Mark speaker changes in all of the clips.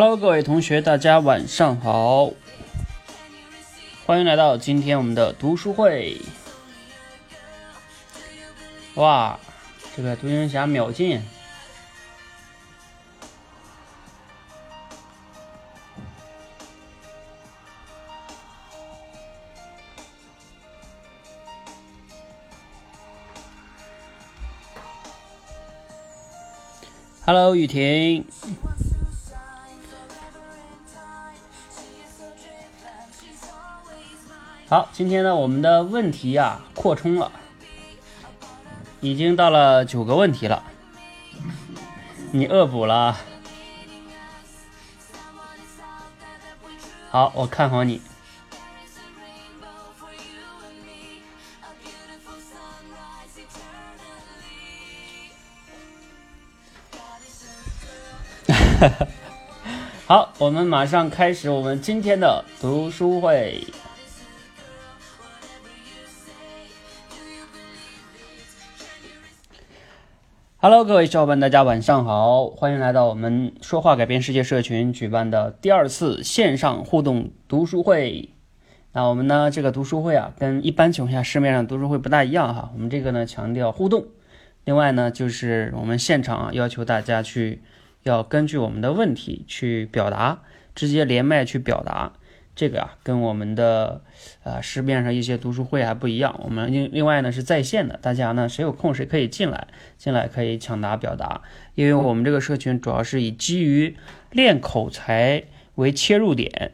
Speaker 1: Hello，各位同学，大家晚上好，欢迎来到今天我们的读书会。哇，这个独行侠秒进。Hello，雨婷。好，今天呢，我们的问题呀扩充了，已经到了九个问题了。你恶补了，好，我看好你。好，我们马上开始我们今天的读书会。Hello，各位小伙伴，大家晚上好，欢迎来到我们说话改变世界社群举办的第二次线上互动读书会。那我们呢，这个读书会啊，跟一般情况下市面上读书会不大一样哈。我们这个呢，强调互动。另外呢，就是我们现场，要求大家去要根据我们的问题去表达，直接连麦去表达。这个啊，跟我们的呃市面上一些读书会还不一样。我们另另外呢是在线的，大家呢谁有空谁可以进来，进来可以抢答表达。因为我们这个社群主要是以基于练口才为切入点，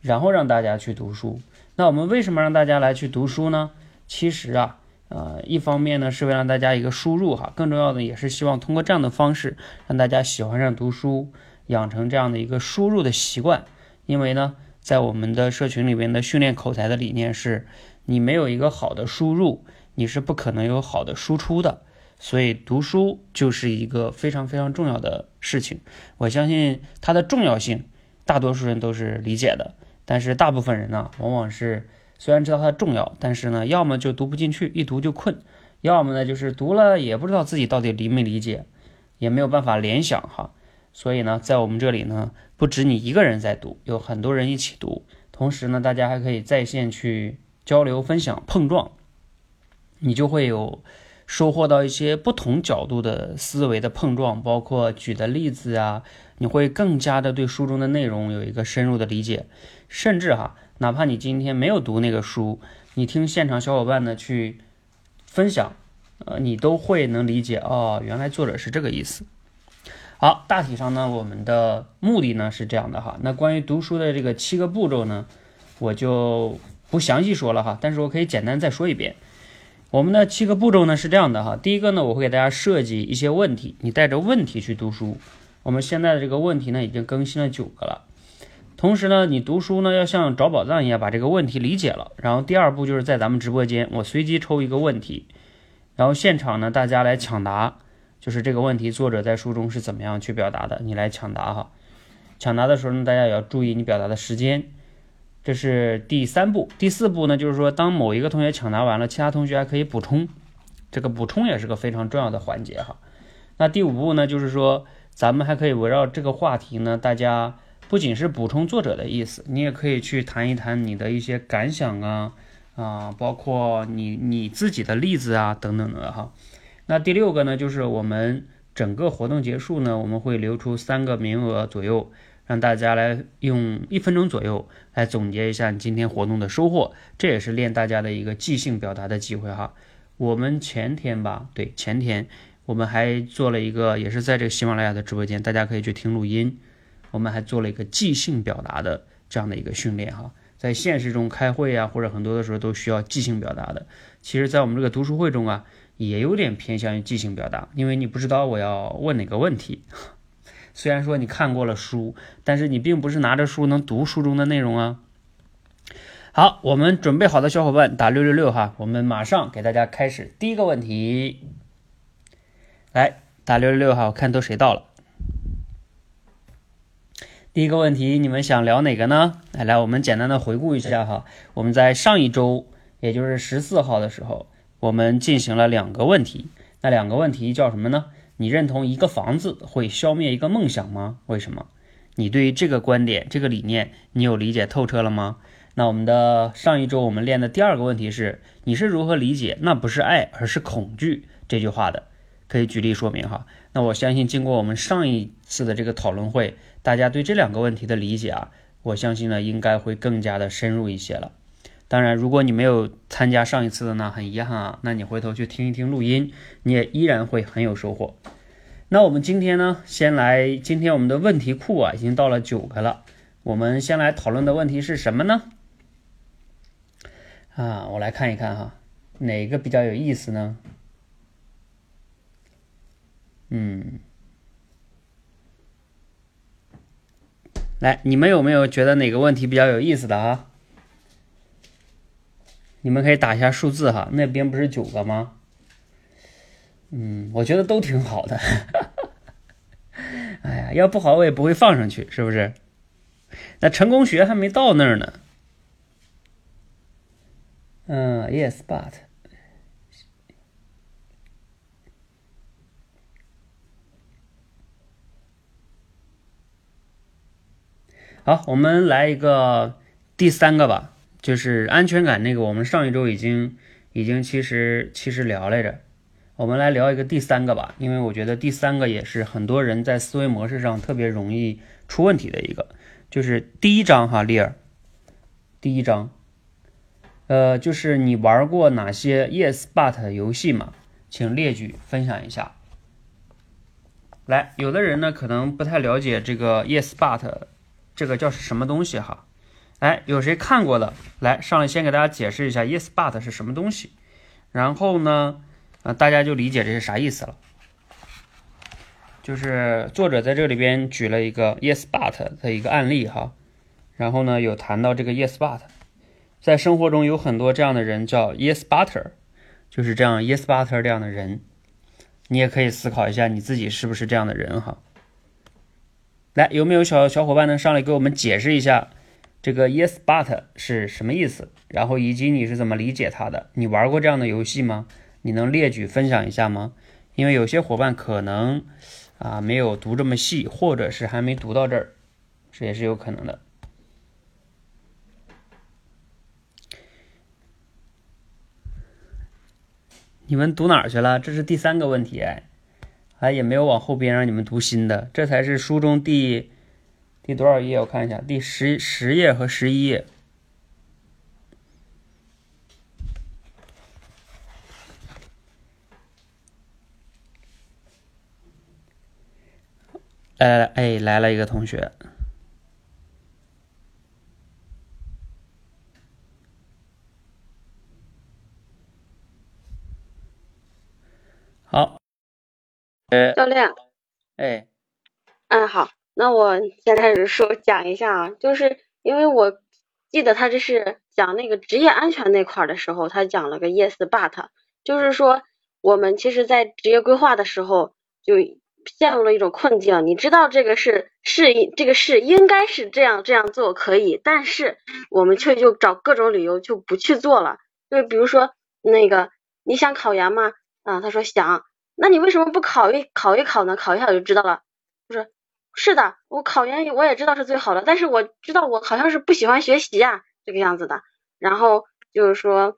Speaker 1: 然后让大家去读书。那我们为什么让大家来去读书呢？其实啊，呃，一方面呢是为了让大家一个输入哈，更重要的也是希望通过这样的方式让大家喜欢上读书，养成这样的一个输入的习惯。因为呢。在我们的社群里面的训练口才的理念是，你没有一个好的输入，你是不可能有好的输出的。所以读书就是一个非常非常重要的事情。我相信它的重要性，大多数人都是理解的。但是大部分人呢，往往是虽然知道它重要，但是呢，要么就读不进去，一读就困；要么呢，就是读了也不知道自己到底理没理解，也没有办法联想哈。所以呢，在我们这里呢，不止你一个人在读，有很多人一起读。同时呢，大家还可以在线去交流、分享、碰撞，你就会有收获到一些不同角度的思维的碰撞，包括举的例子啊，你会更加的对书中的内容有一个深入的理解。甚至哈，哪怕你今天没有读那个书，你听现场小伙伴呢去分享，呃，你都会能理解哦，原来作者是这个意思。好，大体上呢，我们的目的呢是这样的哈。那关于读书的这个七个步骤呢，我就不详细说了哈。但是我可以简单再说一遍。我们的七个步骤呢是这样的哈。第一个呢，我会给大家设计一些问题，你带着问题去读书。我们现在的这个问题呢已经更新了九个了。同时呢，你读书呢要像找宝藏一样把这个问题理解了。然后第二步就是在咱们直播间，我随机抽一个问题，然后现场呢大家来抢答。就是这个问题，作者在书中是怎么样去表达的？你来抢答哈。抢答的时候呢，大家也要注意你表达的时间。这是第三步。第四步呢，就是说当某一个同学抢答完了，其他同学还可以补充。这个补充也是个非常重要的环节哈。那第五步呢，就是说咱们还可以围绕这个话题呢，大家不仅是补充作者的意思，你也可以去谈一谈你的一些感想啊啊，包括你你自己的例子啊等等的哈。那第六个呢，就是我们整个活动结束呢，我们会留出三个名额左右，让大家来用一分钟左右来总结一下你今天活动的收获，这也是练大家的一个即兴表达的机会哈。我们前天吧，对，前天我们还做了一个，也是在这个喜马拉雅的直播间，大家可以去听录音，我们还做了一个即兴表达的这样的一个训练哈。在现实中开会啊，或者很多的时候都需要即兴表达的，其实，在我们这个读书会中啊。也有点偏向于即兴表达，因为你不知道我要问哪个问题。虽然说你看过了书，但是你并不是拿着书能读书中的内容啊。好，我们准备好的小伙伴打六六六哈，我们马上给大家开始第一个问题。来打六六六哈，我看都谁到了。第一个问题，你们想聊哪个呢？来来，我们简单的回顾一下哈，我们在上一周，也就是十四号的时候。我们进行了两个问题，那两个问题叫什么呢？你认同一个房子会消灭一个梦想吗？为什么？你对于这个观点、这个理念，你有理解透彻了吗？那我们的上一周我们练的第二个问题是，你是如何理解“那不是爱，而是恐惧”这句话的？可以举例说明哈。那我相信经过我们上一次的这个讨论会，大家对这两个问题的理解啊，我相信呢应该会更加的深入一些了。当然，如果你没有参加上一次的呢，很遗憾啊，那你回头去听一听录音，你也依然会很有收获。那我们今天呢，先来，今天我们的问题库啊，已经到了九个了。我们先来讨论的问题是什么呢？啊，我来看一看哈，哪个比较有意思呢？嗯，来，你们有没有觉得哪个问题比较有意思的啊？你们可以打一下数字哈，那边不是九个吗？嗯，我觉得都挺好的。哎呀，要不好我也不会放上去，是不是？那成功学还没到那儿呢。嗯，Yes, but。好，我们来一个第三个吧，就是安全感那个，我们上一周已经已经其实其实聊来着。我们来聊一个第三个吧，因为我觉得第三个也是很多人在思维模式上特别容易出问题的一个，就是第一章哈，利尔，第一章，呃，就是你玩过哪些 Yes But 游戏吗？请列举分享一下。来，有的人呢可能不太了解这个 Yes But。这个叫什么东西哈？哎，有谁看过的？来，上来先给大家解释一下 yes but 是什么东西，然后呢，呃，大家就理解这是啥意思了。就是作者在这里边举了一个 yes but 的一个案例哈，然后呢，有谈到这个 yes but，在生活中有很多这样的人叫 yes butter，就是这样 yes butter 这样的人，你也可以思考一下你自己是不是这样的人哈。来，有没有小小伙伴能上来给我们解释一下这个 yes but 是什么意思？然后以及你是怎么理解它的？你玩过这样的游戏吗？你能列举分享一下吗？因为有些伙伴可能啊没有读这么细，或者是还没读到这儿，这也是有可能的。你们读哪儿去了？这是第三个问题哎。哎，也没有往后边让你们读新的，这才是书中第第多少页？我看一下，第十十页和十一页。来来来，哎，来了一个同学，好。
Speaker 2: 教练，
Speaker 1: 哎，
Speaker 2: 嗯，好，那我先开始说讲一下啊，就是因为我记得他这是讲那个职业安全那块的时候，他讲了个 yes but，就是说我们其实在职业规划的时候就陷入了一种困境，你知道这个是是这个是应该是这样这样做可以，但是我们却就找各种理由就不去做了，就比如说那个你想考研吗？啊，他说想。那你为什么不考一考一考呢？考一考就知道了。就是，是的，我考研我也知道是最好的，但是我知道我好像是不喜欢学习呀，这个样子的。然后就是说，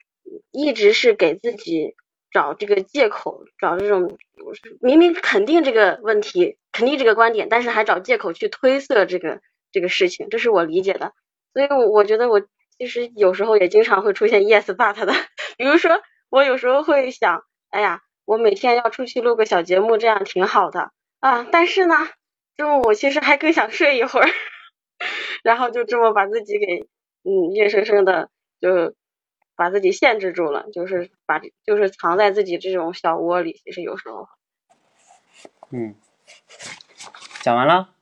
Speaker 2: 一直是给自己找这个借口，找这种明明肯定这个问题，肯定这个观点，但是还找借口去推测这个这个事情，这是我理解的。所以我觉得我其实有时候也经常会出现 yes but 的，比如说我有时候会想，哎呀。我每天要出去录个小节目，这样挺好的啊。但是呢，中午我其实还更想睡一会儿，然后就这么把自己给嗯，硬生生的就把自己限制住了，就是把就是藏在自己这种小窝里。其实有时候，
Speaker 1: 嗯，讲完了。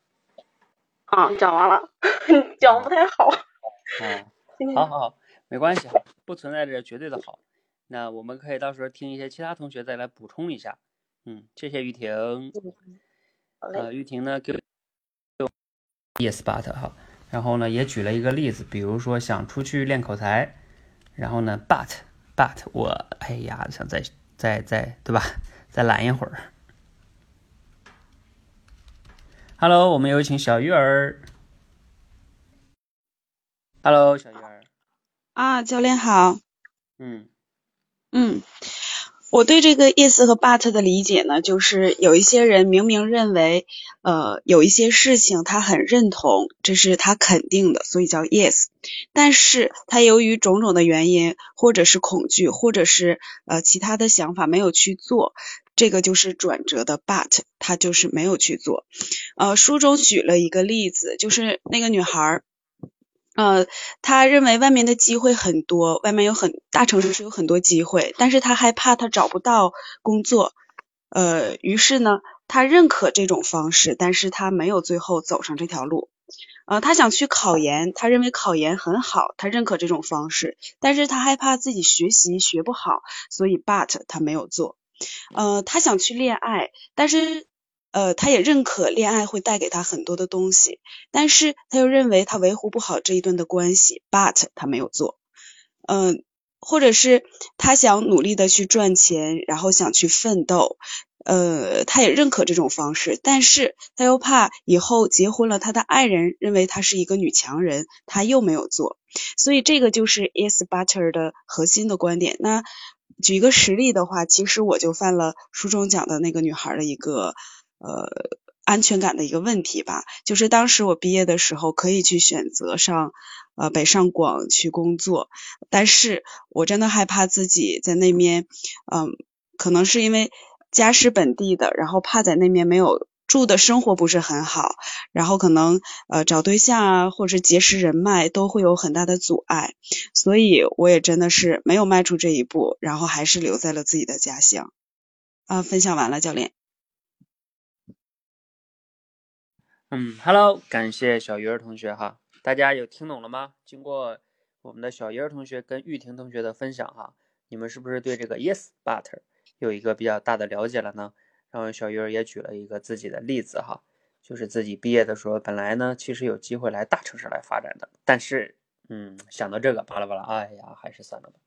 Speaker 2: 啊，讲完了，讲不太好。
Speaker 1: 嗯，好好好，没关系哈，不存在着绝对的好。那我们可以到时候听一些其他同学再来补充一下，嗯，谢谢玉婷，呃，玉婷呢给 yes but 哈，然后呢也举了一个例子，比如说想出去练口才，然后呢 but but 我哎呀想再再再对吧，再懒一会儿。Hello，我们有请小鱼儿。Hello，小鱼儿。
Speaker 3: 啊，教练好。
Speaker 1: 嗯
Speaker 3: 嗯，我对这个 yes 和 but 的理解呢，就是有一些人明明认为，呃，有一些事情他很认同，这是他肯定的，所以叫 yes，但是他由于种种的原因，或者是恐惧，或者是呃其他的想法没有去做，这个就是转折的 but，他就是没有去做。呃，书中举了一个例子，就是那个女孩。呃，他认为外面的机会很多，外面有很大城市是有很多机会，但是他害怕他找不到工作，呃，于是呢，他认可这种方式，但是他没有最后走上这条路。呃，他想去考研，他认为考研很好，他认可这种方式，但是他害怕自己学习学不好，所以 but 他没有做。呃，他想去恋爱，但是。呃，他也认可恋爱会带给他很多的东西，但是他又认为他维护不好这一段的关系，but 他没有做。嗯，或者是他想努力的去赚钱，然后想去奋斗，呃，他也认可这种方式，但是他又怕以后结婚了，他的爱人认为他是一个女强人，他又没有做。所以这个就是 is butter 的核心的观点。那举一个实例的话，其实我就犯了书中讲的那个女孩的一个。呃，安全感的一个问题吧，就是当时我毕业的时候可以去选择上呃北上广去工作，但是我真的害怕自己在那面，嗯，可能是因为家是本地的，然后怕在那面没有住的生活不是很好，然后可能呃找对象啊或者结识人脉都会有很大的阻碍，所以我也真的是没有迈出这一步，然后还是留在了自己的家乡。啊，分享完了，教练。
Speaker 1: 嗯，Hello，感谢小鱼儿同学哈，大家有听懂了吗？经过我们的小鱼儿同学跟玉婷同学的分享哈，你们是不是对这个 Yes but 有一个比较大的了解了呢？然后小鱼儿也举了一个自己的例子哈，就是自己毕业的时候，本来呢其实有机会来大城市来发展的，但是嗯想到这个巴拉巴拉，哎呀还是算了吧。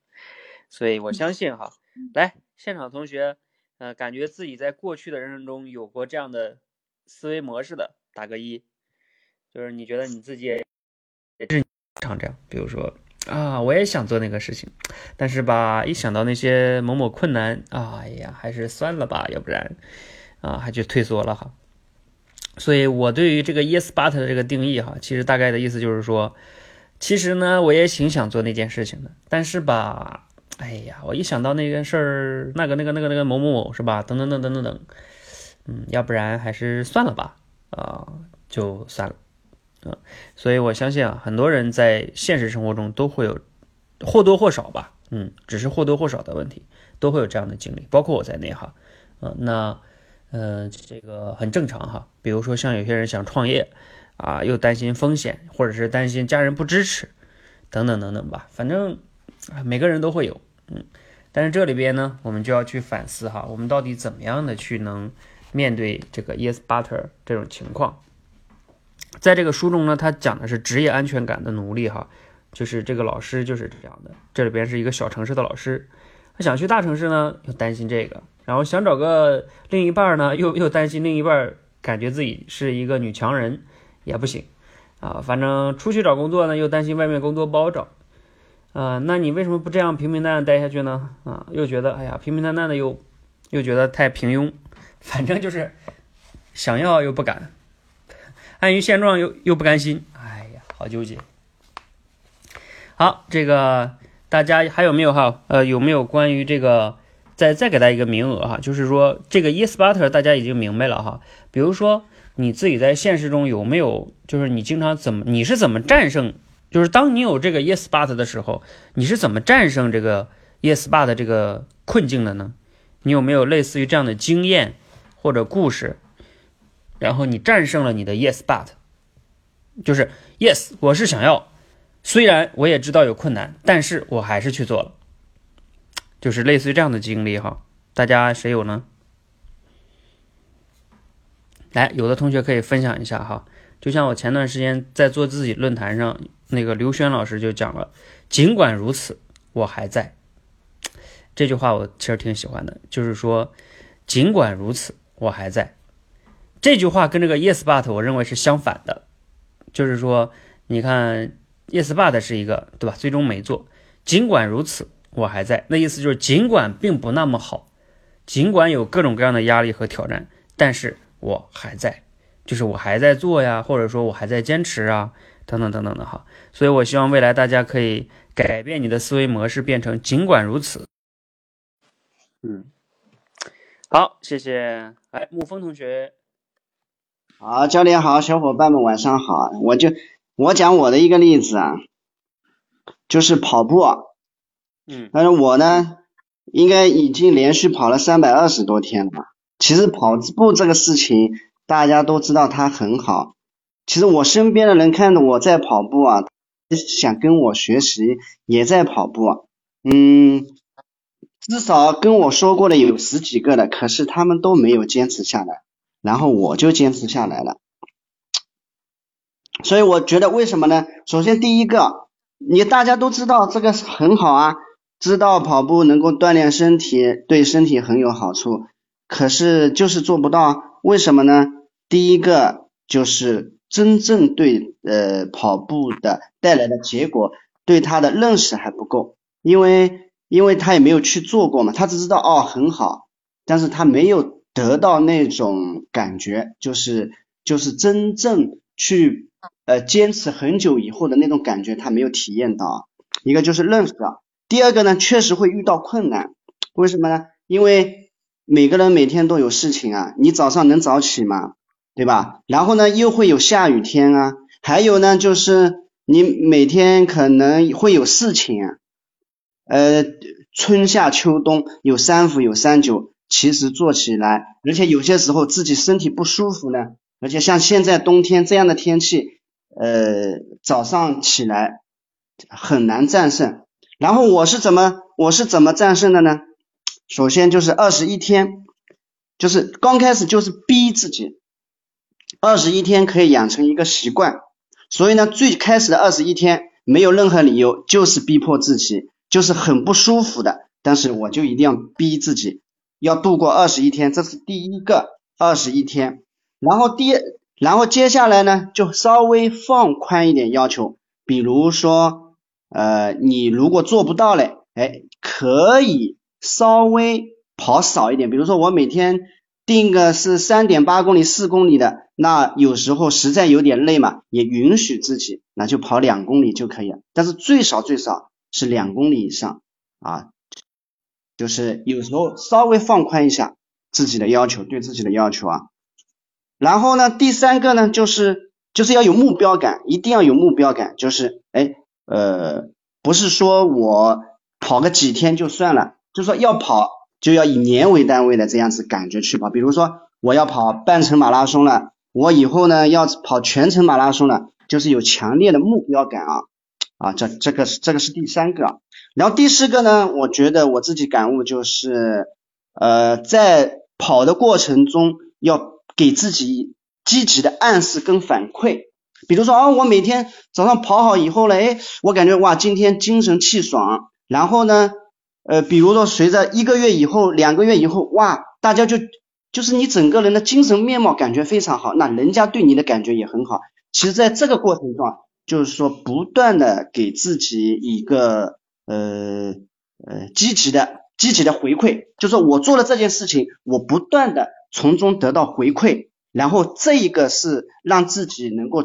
Speaker 1: 所以我相信哈，来现场同学，呃，感觉自己在过去的人生中有过这样的思维模式的。打个一，就是你觉得你自己也是常这样，比如说啊，我也想做那个事情，但是吧，一想到那些某某困难，哎呀，还是算了吧，要不然啊，还就退缩了哈。所以我对于这个 yes but 的这个定义哈，其实大概的意思就是说，其实呢，我也挺想做那件事情的，但是吧，哎呀，我一想到那件事儿，那个那个那个那个某某某是吧，等等等等等等，嗯，要不然还是算了吧。啊，就算了，啊，所以我相信啊，很多人在现实生活中都会有或多或少吧，嗯，只是或多或少的问题，都会有这样的经历，包括我在内哈，啊，那，呃，这个很正常哈。比如说像有些人想创业，啊，又担心风险，或者是担心家人不支持，等等等等吧，反正每个人都会有，嗯，但是这里边呢，我们就要去反思哈，我们到底怎么样的去能。面对这个 yes butter 这种情况，在这个书中呢，他讲的是职业安全感的奴隶哈，就是这个老师就是这样的。这里边是一个小城市的老师，他想去大城市呢，又担心这个，然后想找个另一半呢，又又担心另一半感觉自己是一个女强人也不行啊。反正出去找工作呢，又担心外面工作不好找啊。那你为什么不这样平平淡淡待下去呢？啊，又觉得哎呀，平平淡淡的又又觉得太平庸。反正就是想要又不敢，安于现状又又不甘心，哎呀，好纠结。好，这个大家还有没有哈？呃，有没有关于这个再再给大家一个名额哈？就是说这个 yes butter 大家已经明白了哈。比如说你自己在现实中有没有，就是你经常怎么你是怎么战胜，就是当你有这个 yes but 的时候，你是怎么战胜这个 yes but 这个困境的呢？你有没有类似于这样的经验？或者故事，然后你战胜了你的 yes but，就是 yes 我是想要，虽然我也知道有困难，但是我还是去做了，就是类似于这样的经历哈。大家谁有呢？来，有的同学可以分享一下哈。就像我前段时间在做自己论坛上，那个刘轩老师就讲了，尽管如此，我还在。这句话我其实挺喜欢的，就是说，尽管如此。我还在，这句话跟这个 yes but 我认为是相反的，就是说，你看 yes but 是一个对吧？最终没做。尽管如此，我还在。那意思就是尽管并不那么好，尽管有各种各样的压力和挑战，但是我还在，就是我还在做呀，或者说我还在坚持啊，等等等等的哈。所以我希望未来大家可以改变你的思维模式，变成尽管如此。嗯，好，谢谢。哎，沐风同学。
Speaker 4: 好，教练好，小伙伴们晚上好。我就我讲我的一个例子啊，就是跑步。
Speaker 1: 嗯。
Speaker 4: 但是我呢，应该已经连续跑了三百二十多天了。其实跑步这个事情，大家都知道它很好。其实我身边的人看着我在跑步啊，想跟我学习，也在跑步。嗯，至少跟我说过的有十几个的，可是他们都没有坚持下来。然后我就坚持下来了，所以我觉得为什么呢？首先第一个，你大家都知道这个很好啊，知道跑步能够锻炼身体，对身体很有好处，可是就是做不到，为什么呢？第一个就是真正对呃跑步的带来的结果，对他的认识还不够，因为因为他也没有去做过嘛，他只知道哦很好，但是他没有。得到那种感觉，就是就是真正去呃坚持很久以后的那种感觉，他没有体验到。一个就是认识到，第二个呢，确实会遇到困难。为什么呢？因为每个人每天都有事情啊，你早上能早起吗？对吧？然后呢，又会有下雨天啊，还有呢，就是你每天可能会有事情啊，呃，春夏秋冬有三伏有三九。其实做起来，而且有些时候自己身体不舒服呢，而且像现在冬天这样的天气，呃，早上起来很难战胜。然后我是怎么我是怎么战胜的呢？首先就是二十一天，就是刚开始就是逼自己，二十一天可以养成一个习惯。所以呢，最开始的二十一天没有任何理由，就是逼迫自己，就是很不舒服的，但是我就一定要逼自己。要度过二十一天，这是第一个二十一天。然后第，然后接下来呢，就稍微放宽一点要求，比如说，呃，你如果做不到嘞，哎，可以稍微跑少一点。比如说我每天定个是三点八公里、四公里的，那有时候实在有点累嘛，也允许自己，那就跑两公里就可以了。但是最少最少是两公里以上啊。就是有时候稍微放宽一下自己的要求，对自己的要求啊。然后呢，第三个呢，就是就是要有目标感，一定要有目标感。就是哎呃，不是说我跑个几天就算了，就说要跑就要以年为单位的这样子感觉去跑。比如说我要跑半程马拉松了，我以后呢要跑全程马拉松了，就是有强烈的目标感啊啊，这这个是这个是第三个。然后第四个呢，我觉得我自己感悟就是，呃，在跑的过程中要给自己积极的暗示跟反馈，比如说啊，我每天早上跑好以后呢，哎，我感觉哇，今天精神气爽。然后呢，呃，比如说随着一个月以后、两个月以后，哇，大家就就是你整个人的精神面貌感觉非常好，那人家对你的感觉也很好。其实在这个过程中啊，就是说不断的给自己一个。呃呃，积极的积极的回馈，就是我做了这件事情，我不断的从中得到回馈，然后这一个是让自己能够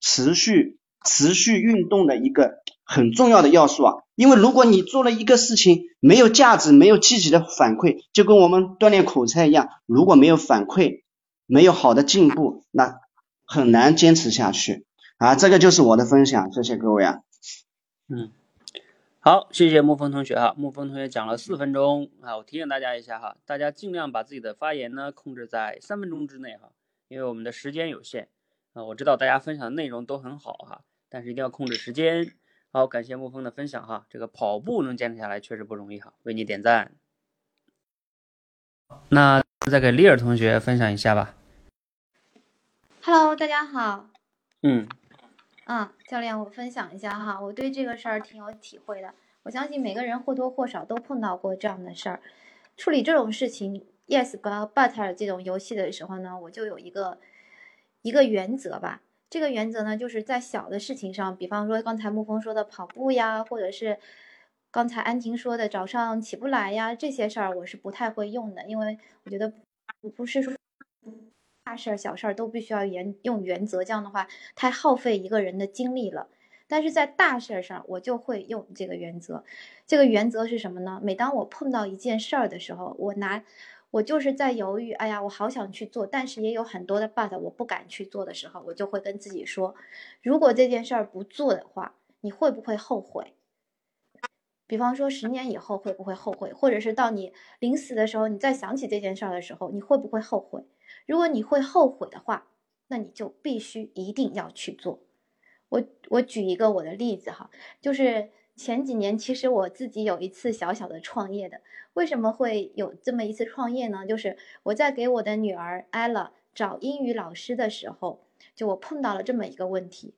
Speaker 4: 持续持续运动的一个很重要的要素啊。因为如果你做了一个事情没有价值，没有积极的反馈，就跟我们锻炼口才一样，如果没有反馈，没有好的进步，那很难坚持下去啊。这个就是我的分享，谢谢各位啊。
Speaker 1: 嗯。好，谢谢沐风同学哈，沐风同学讲了四分钟啊，我提醒大家一下哈，大家尽量把自己的发言呢控制在三分钟之内哈，因为我们的时间有限啊，我知道大家分享的内容都很好哈，但是一定要控制时间。好，感谢沐风的分享哈，这个跑步能坚持下来确实不容易哈，为你点赞。那再给丽尔同学分享一下吧。
Speaker 5: Hello，大家好。
Speaker 1: 嗯。
Speaker 5: 啊，教练，我分享一下哈，我对这个事儿挺有体会的。我相信每个人或多或少都碰到过这样的事儿。处理这种事情，yes 和 but 这种游戏的时候呢，我就有一个一个原则吧，这个原则呢，就是在小的事情上，比方说刚才沐风说的跑步呀，或者是刚才安婷说的早上起不来呀，这些事儿我是不太会用的，因为我觉得不是说大事儿、小事儿都必须要原用原则，这样的话太耗费一个人的精力了。但是在大事儿上，我就会用这个原则。这个原则是什么呢？每当我碰到一件事儿的时候，我拿我就是在犹豫，哎呀，我好想去做，但是也有很多的 but，我不敢去做的时候，我就会跟自己说，如果这件事儿不做的话，你会不会后悔？比方说十年以后会不会后悔？或者是到你临死的时候，你再想起这件事儿的时候，你会不会后悔？如果你会后悔的话，那你就必须一定要去做。我我举一个我的例子哈，就是前几年其实我自己有一次小小的创业的，为什么会有这么一次创业呢？就是我在给我的女儿 Ella 找英语老师的时候，就我碰到了这么一个问题，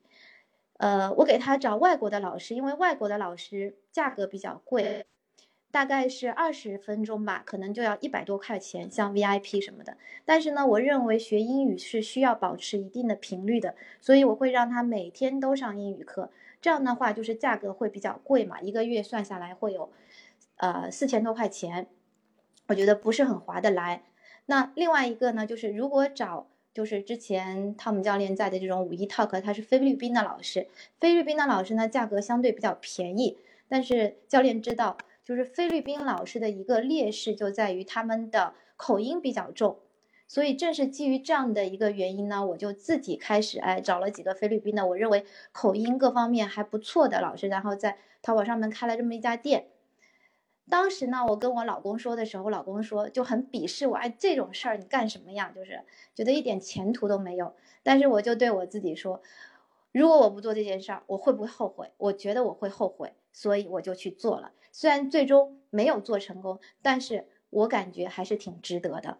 Speaker 5: 呃，我给她找外国的老师，因为外国的老师价格比较贵。大概是二十分钟吧，可能就要一百多块钱，像 VIP 什么的。但是呢，我认为学英语是需要保持一定的频率的，所以我会让他每天都上英语课。这样的话，就是价格会比较贵嘛，一个月算下来会有，呃，四千多块钱，我觉得不是很划得来。那另外一个呢，就是如果找就是之前汤姆教练在的这种五一 talk，他是菲律宾的老师，菲律宾的老师呢价格相对比较便宜，但是教练知道。就是菲律宾老师的一个劣势就在于他们的口音比较重，所以正是基于这样的一个原因呢，我就自己开始哎找了几个菲律宾的，我认为口音各方面还不错的老师，然后在淘宝上面开了这么一家店。当时呢，我跟我老公说的时候，老公说就很鄙视我，哎这种事儿你干什么呀？就是觉得一点前途都没有。但是我就对我自己说，如果我不做这件事儿，我会不会后悔？我觉得我会后悔，所以我就去做了。虽然最终没有做成功，但是我感觉还是挺值得的。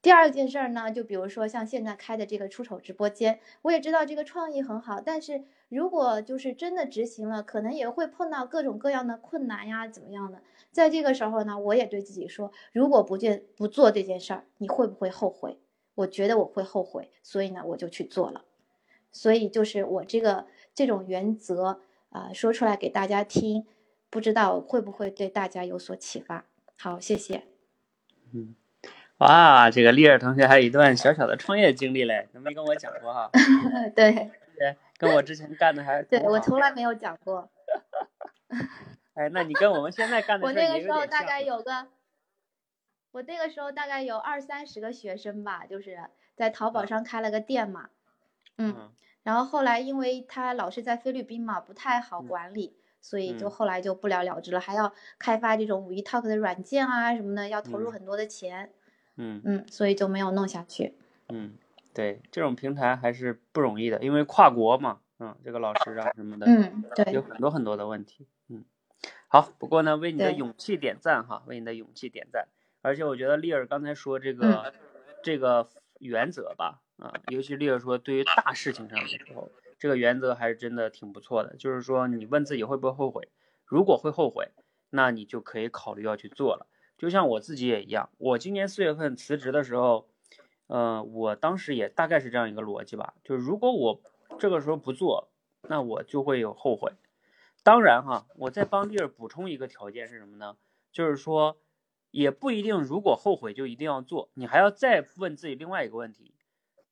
Speaker 5: 第二件事儿呢，就比如说像现在开的这个出丑直播间，我也知道这个创意很好，但是如果就是真的执行了，可能也会碰到各种各样的困难呀，怎么样的？在这个时候呢，我也对自己说，如果不见不做这件事儿，你会不会后悔？我觉得我会后悔，所以呢，我就去做了。所以就是我这个这种原则啊，说出来给大家听。不知道会不会对大家有所启发？好，谢谢。
Speaker 1: 嗯，哇，这个丽儿同学还有一段小小的创业经历嘞，都没跟我讲过哈。
Speaker 5: 对，
Speaker 1: 对，跟我之前干的还
Speaker 5: 对我从来没有讲过。
Speaker 1: 哎，那你跟我们现在干 的
Speaker 5: 我那个时候大概有个，我那个时候大概有二三十个学生吧，就是在淘宝上开了个店嘛。嗯。然后后来因为他老是在菲律宾嘛，不太好管理。所以就后来就不了了之了，还要开发这种五一 talk 的软件啊什么的，要投入很多的钱。
Speaker 1: 嗯
Speaker 5: 嗯，所以就没有弄下去。
Speaker 1: 嗯，对，这种平台还是不容易的，因为跨国嘛，嗯，这个老师啊什么的，
Speaker 5: 嗯，对，
Speaker 1: 有很多很多的问题。嗯，好，不过呢，为你的勇气点赞哈，为你的勇气点赞。而且我觉得丽儿刚才说这个这个原则吧，啊，尤其丽儿说对于大事情上的时候。这个原则还是真的挺不错的，就是说你问自己会不会后悔，如果会后悔，那你就可以考虑要去做了。就像我自己也一样，我今年四月份辞职的时候，呃，我当时也大概是这样一个逻辑吧，就是如果我这个时候不做，那我就会有后悔。当然哈，我再帮丽儿补充一个条件是什么呢？就是说也不一定，如果后悔就一定要做，你还要再问自己另外一个问题，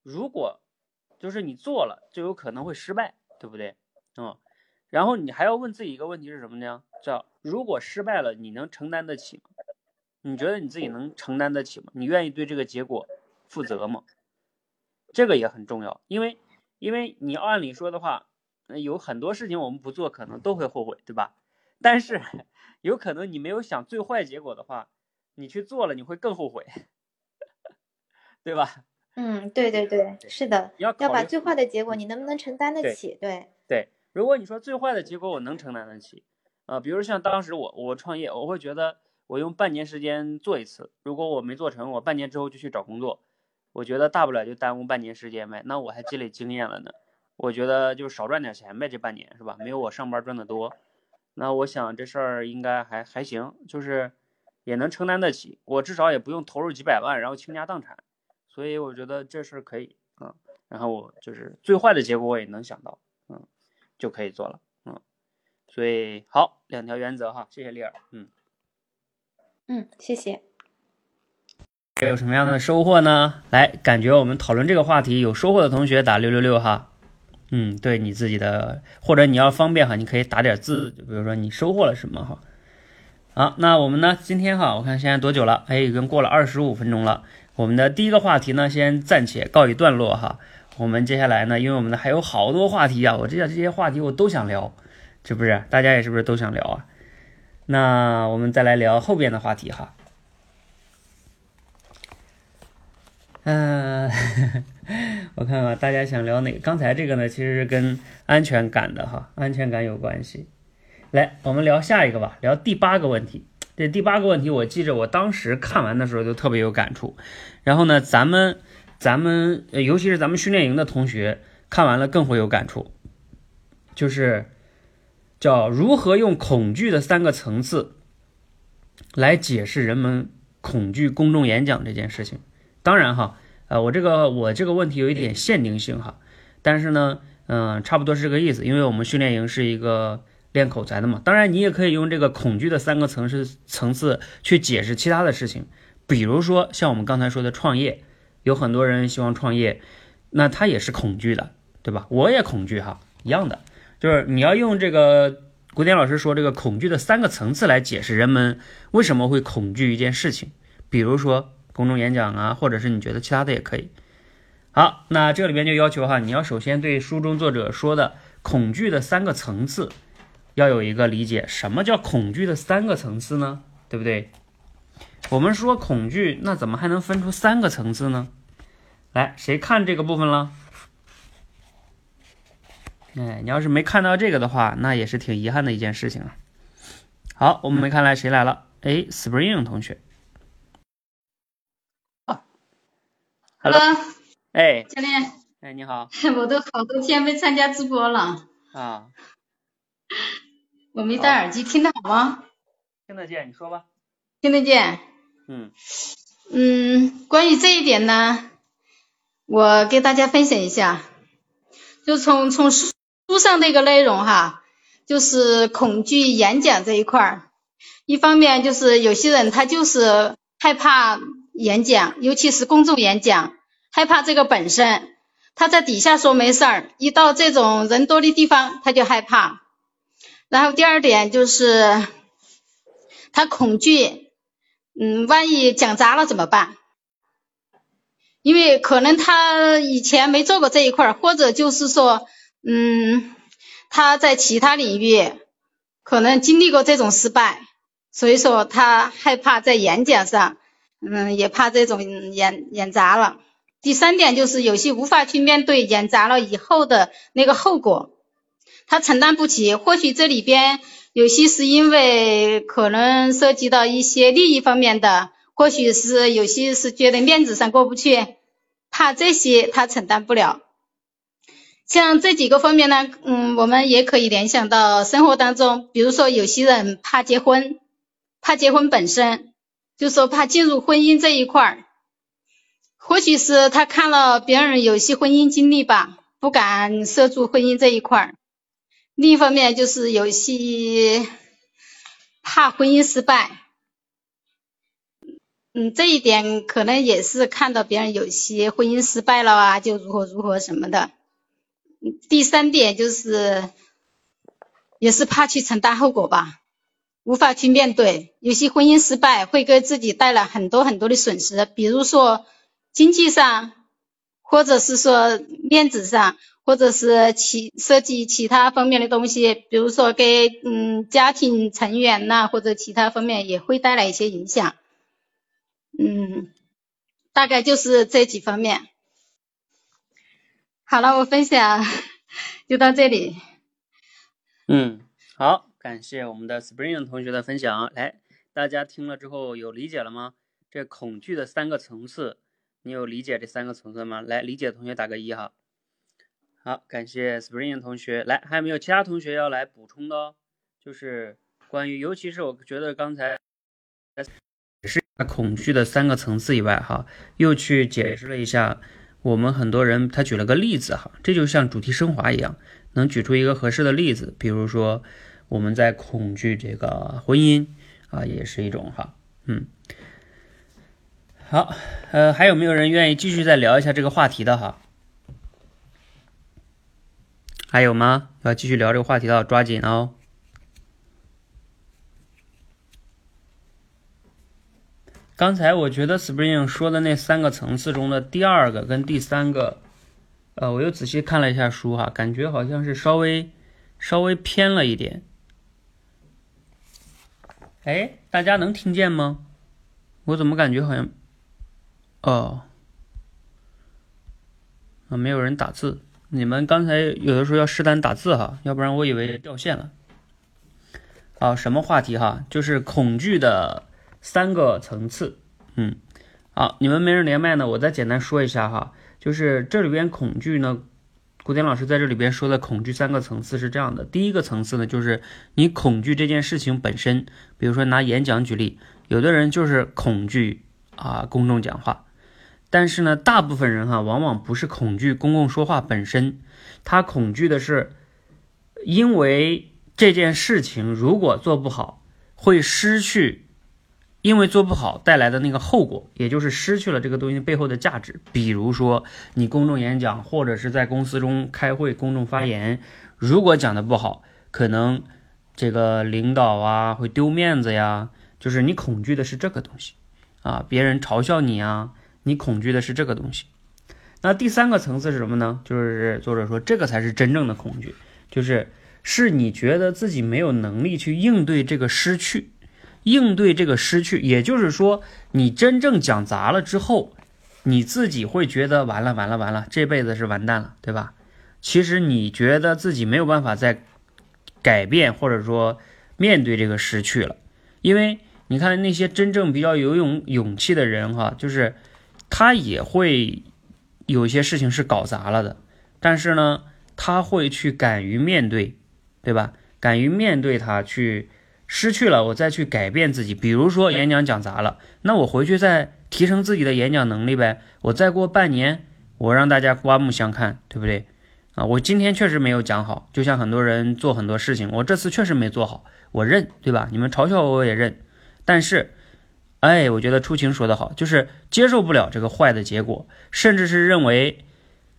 Speaker 1: 如果。就是你做了就有可能会失败，对不对？嗯，然后你还要问自己一个问题是什么呢？叫如果失败了，你能承担得起吗？你觉得你自己能承担得起吗？你愿意对这个结果负责吗？这个也很重要，因为因为你按理说的话，有很多事情我们不做可能都会后悔，对吧？但是有可能你没有想最坏结果的话，你去做了你会更后悔，对吧？
Speaker 5: 嗯，对对对，是的，
Speaker 1: 要
Speaker 5: 要把最坏的结果，你能不能承担得起？
Speaker 1: 对对，如果你说最坏的结果我能承担得起，啊，比如像当时我我创业，我会觉得我用半年时间做一次，如果我没做成，我半年之后就去找工作，我觉得大不了就耽误半年时间呗，那我还积累经验了呢，我觉得就少赚点钱呗，这半年是吧？没有我上班赚的多，那我想这事儿应该还还行，就是也能承担得起，我至少也不用投入几百万，然后倾家荡产。所以我觉得这事可以啊，然后我就是最坏的结果我也能想到，嗯，就可以做了，嗯，所以好两条原则哈，谢谢丽儿，嗯
Speaker 5: 嗯，谢谢。
Speaker 1: 有什么样的收获呢？来，感觉我们讨论这个话题有收获的同学打六六六哈。嗯，对你自己的，或者你要方便哈，你可以打点字，就比如说你收获了什么哈。好，那我们呢，今天哈，我看现在多久了？哎，已经过了二十五分钟了。我们的第一个话题呢，先暂且告一段落哈。我们接下来呢，因为我们的还有好多话题啊，我这这些话题我都想聊，是不是？大家也是不是都想聊啊？那我们再来聊后边的话题哈。嗯，我看看大家想聊哪？刚才这个呢，其实是跟安全感的哈，安全感有关系。来，我们聊下一个吧，聊第八个问题。这第八个问题，我记着我当时看完的时候就特别有感触。然后呢，咱们咱们尤其是咱们训练营的同学看完了更会有感触，就是叫如何用恐惧的三个层次来解释人们恐惧公众演讲这件事情。当然哈，呃，我这个我这个问题有一点限定性哈，但是呢，嗯，差不多是这个意思，因为我们训练营是一个练口才的嘛。当然，你也可以用这个恐惧的三个层次层次去解释其他的事情，比如说像我们刚才说的创业，有很多人希望创业，那他也是恐惧的，对吧？我也恐惧哈，一样的，就是你要用这个古典老师说这个恐惧的三个层次来解释人们为什么会恐惧一件事情，比如说。公众演讲啊，或者是你觉得其他的也可以。好，那这里边就要求哈，你要首先对书中作者说的恐惧的三个层次要有一个理解。什么叫恐惧的三个层次呢？对不对？我们说恐惧，那怎么还能分出三个层次呢？来，谁看这个部分了？哎，你要是没看到这个的话，那也是挺遗憾的一件事情啊。好，我们没看来谁来了？哎，Spring 同学。Hello，哎，
Speaker 6: 教练，
Speaker 1: 哎，你好，
Speaker 6: 我都好多天没参加直播了
Speaker 1: 啊，
Speaker 6: 我没戴耳机，听得好吗？
Speaker 1: 听得见，你说吧。
Speaker 6: 听得见。
Speaker 1: 嗯。
Speaker 6: 嗯，关于这一点呢，我给大家分享一下，就从从书上这个内容哈，就是恐惧演讲这一块儿，一方面就是有些人他就是害怕。演讲，尤其是公众演讲，害怕这个本身，他在底下说没事儿，一到这种人多的地方他就害怕。然后第二点就是他恐惧，嗯，万一讲砸了怎么办？因为可能他以前没做过这一块，或者就是说，嗯，他在其他领域可能经历过这种失败，所以说他害怕在演讲上。嗯，也怕这种演演砸了。第三点就是有些无法去面对演砸了以后的那个后果，他承担不起。或许这里边有些是因为可能涉及到一些利益方面的，或许是有些是觉得面子上过不去，怕这些他承担不了。像这几个方面呢，嗯，我们也可以联想到生活当中，比如说有些人怕结婚，怕结婚本身。就说怕进入婚姻这一块儿，或许是他看了别人有些婚姻经历吧，不敢涉足婚姻这一块儿。另一方面就是有些怕婚姻失败，嗯，这一点可能也是看到别人有些婚姻失败了啊，就如何如何什么的。第三点就是也是怕去承担后果吧。无法去面对，有些婚姻失败会给自己带来很多很多的损失，比如说经济上，或者是说面子上，或者是其涉及其他方面的东西，比如说给嗯家庭成员呐，或者其他方面也会带来一些影响。嗯，大概就是这几方面。好了，我分享就到这里。
Speaker 1: 嗯，好。感谢我们的 Spring 同学的分享。来，大家听了之后有理解了吗？这恐惧的三个层次，你有理解这三个层次吗？来，理解的同学打个一哈。好，感谢 Spring 同学。来，还有没有其他同学要来补充的？哦？就是关于，尤其是我觉得刚才是恐惧的三个层次以外，哈，又去解释了一下我们很多人他举了个例子哈，这就像主题升华一样，能举出一个合适的例子，比如说我们在恐惧这个婚姻啊，也是一种哈，嗯，好，呃，还有没有人愿意继续再聊一下这个话题的哈？还有吗？要继续聊这个话题的，抓紧哦。刚才我觉得 Spring 说的那三个层次中的第二个跟第三个，呃，我又仔细看了一下书哈，感觉好像是稍微稍微偏了一点。哎，大家能听见吗？我怎么感觉好像，哦，啊，没有人打字。你们刚才有的时候要适当打字哈，要不然我以为掉线了。啊，什么话题哈？就是恐惧的。三个层次，嗯，好，你们没人连麦呢，我再简单说一下哈，就是这里边恐惧呢，古典老师在这里边说的恐惧三个层次是这样的，第一个层次呢，就是你恐惧这件事情本身，比如说拿演讲举例，有的人就是恐惧啊公众讲话，但是呢，大部分人哈，往往不是恐惧公共说话本身，他恐惧的是，因为这件事情如果做不好，会失去。因为做不好带来的那个后果，也就是失去了这个东西背后的价值。比如说，你公众演讲或者是在公司中开会公众发言，如果讲的不好，可能这个领导啊会丢面子呀。就是你恐惧的是这个东西啊，别人嘲笑你啊，你恐惧的是这个东西。那第三个层次是什么呢？就是作者说这个才是真正的恐惧，就是是你觉得自己没有能力去应对这个失去。应对这个失去，也就是说，你真正讲砸了之后，你自己会觉得完了完了完了，这辈子是完蛋了，对吧？其实你觉得自己没有办法再改变，或者说面对这个失去了，因为你看那些真正比较有勇勇气的人，哈，就是他也会有些事情是搞砸了的，但是呢，他会去敢于面对，对吧？敢于面对他去。失去了，我再去改变自己。比如说演讲讲砸了，那我回去再提升自己的演讲能力呗。我再过半年，我让大家刮目相看，对不对？啊，我今天确实没有讲好，就像很多人做很多事情，我这次确实没做好，我认，对吧？你们嘲笑我我也认。但是，哎，我觉得出晴说的好，就是接受不了这个坏的结果，甚至是认为，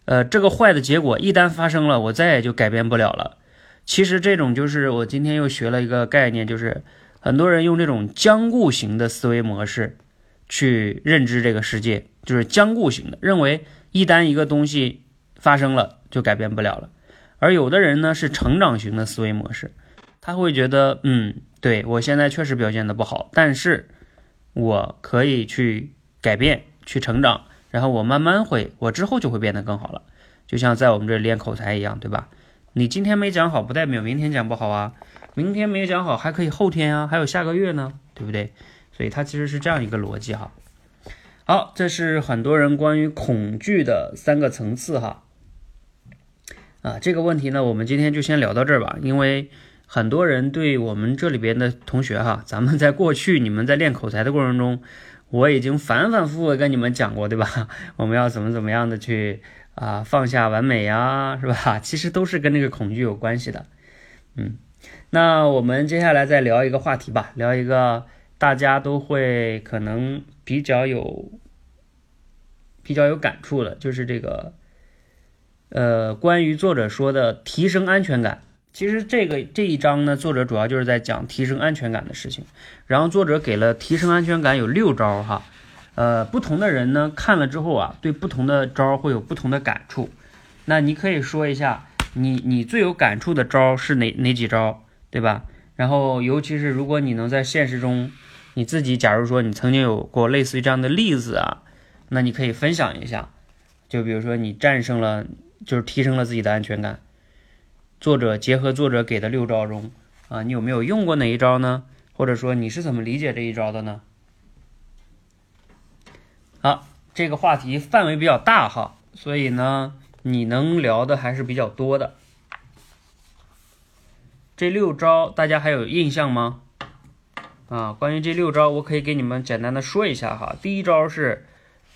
Speaker 1: 呃，这个坏的结果一旦发生了，我再也就改变不了了。其实这种就是我今天又学了一个概念，就是很多人用这种僵固型的思维模式去认知这个世界，就是僵固型的，认为一旦一个东西发生了就改变不了了。而有的人呢是成长型的思维模式，他会觉得，嗯，对我现在确实表现的不好，但是我可以去改变、去成长，然后我慢慢会，我之后就会变得更好了。就像在我们这练口才一样，对吧？你今天没讲好，不代表明天讲不好啊。明天没讲好，还可以后天啊，还有下个月呢，对不对？所以它其实是这样一个逻辑哈。好，这是很多人关于恐惧的三个层次哈。啊，这个问题呢，我们今天就先聊到这儿吧。因为很多人对我们这里边的同学哈，咱们在过去你们在练口才的过程中，我已经反反复复跟你们讲过，对吧？我们要怎么怎么样的去。啊，放下完美呀，是吧？其实都是跟那个恐惧有关系的。嗯，那我们接下来再聊一个话题吧，聊一个大家都会可能比较有比较有感触的，就是这个呃，关于作者说的提升安全感。其实这个这一章呢，作者主要就是在讲提升安全感的事情。然后作者给了提升安全感有六招哈。呃，不同的人呢看了之后啊，对不同的招会有不同的感触。那你可以说一下，你你最有感触的招是哪哪几招，对吧？然后，尤其是如果你能在现实中，你自己假如说你曾经有过类似于这样的例子啊，那你可以分享一下。就比如说你战胜了，就是提升了自己的安全感。作者结合作者给的六招中啊，你有没有用过哪一招呢？或者说你是怎么理解这一招的呢？好，这个话题范围比较大哈，所以呢，你能聊的还是比较多的。这六招大家还有印象吗？啊，关于这六招，我可以给你们简单的说一下哈。第一招是，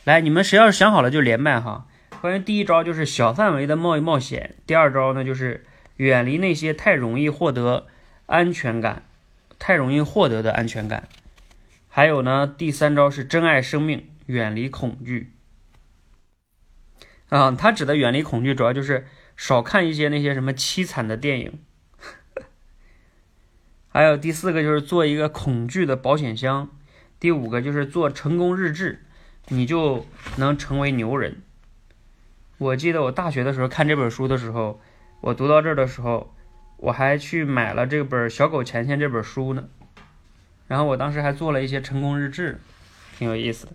Speaker 1: 来，你们谁要是想好了就连麦哈。关于第一招就是小范围的冒一冒险，第二招呢就是远离那些太容易获得安全感、太容易获得的安全感。还有呢，第三招是珍爱生命，远离恐惧。啊，他指的远离恐惧，主要就是少看一些那些什么凄惨的电影。还有第四个就是做一个恐惧的保险箱，第五个就是做成功日志，你就能成为牛人。我记得我大学的时候看这本书的时候，我读到这儿的时候，我还去买了这本《小狗钱钱》这本书呢。然后我当时还做了一些成功日志，挺有意思的。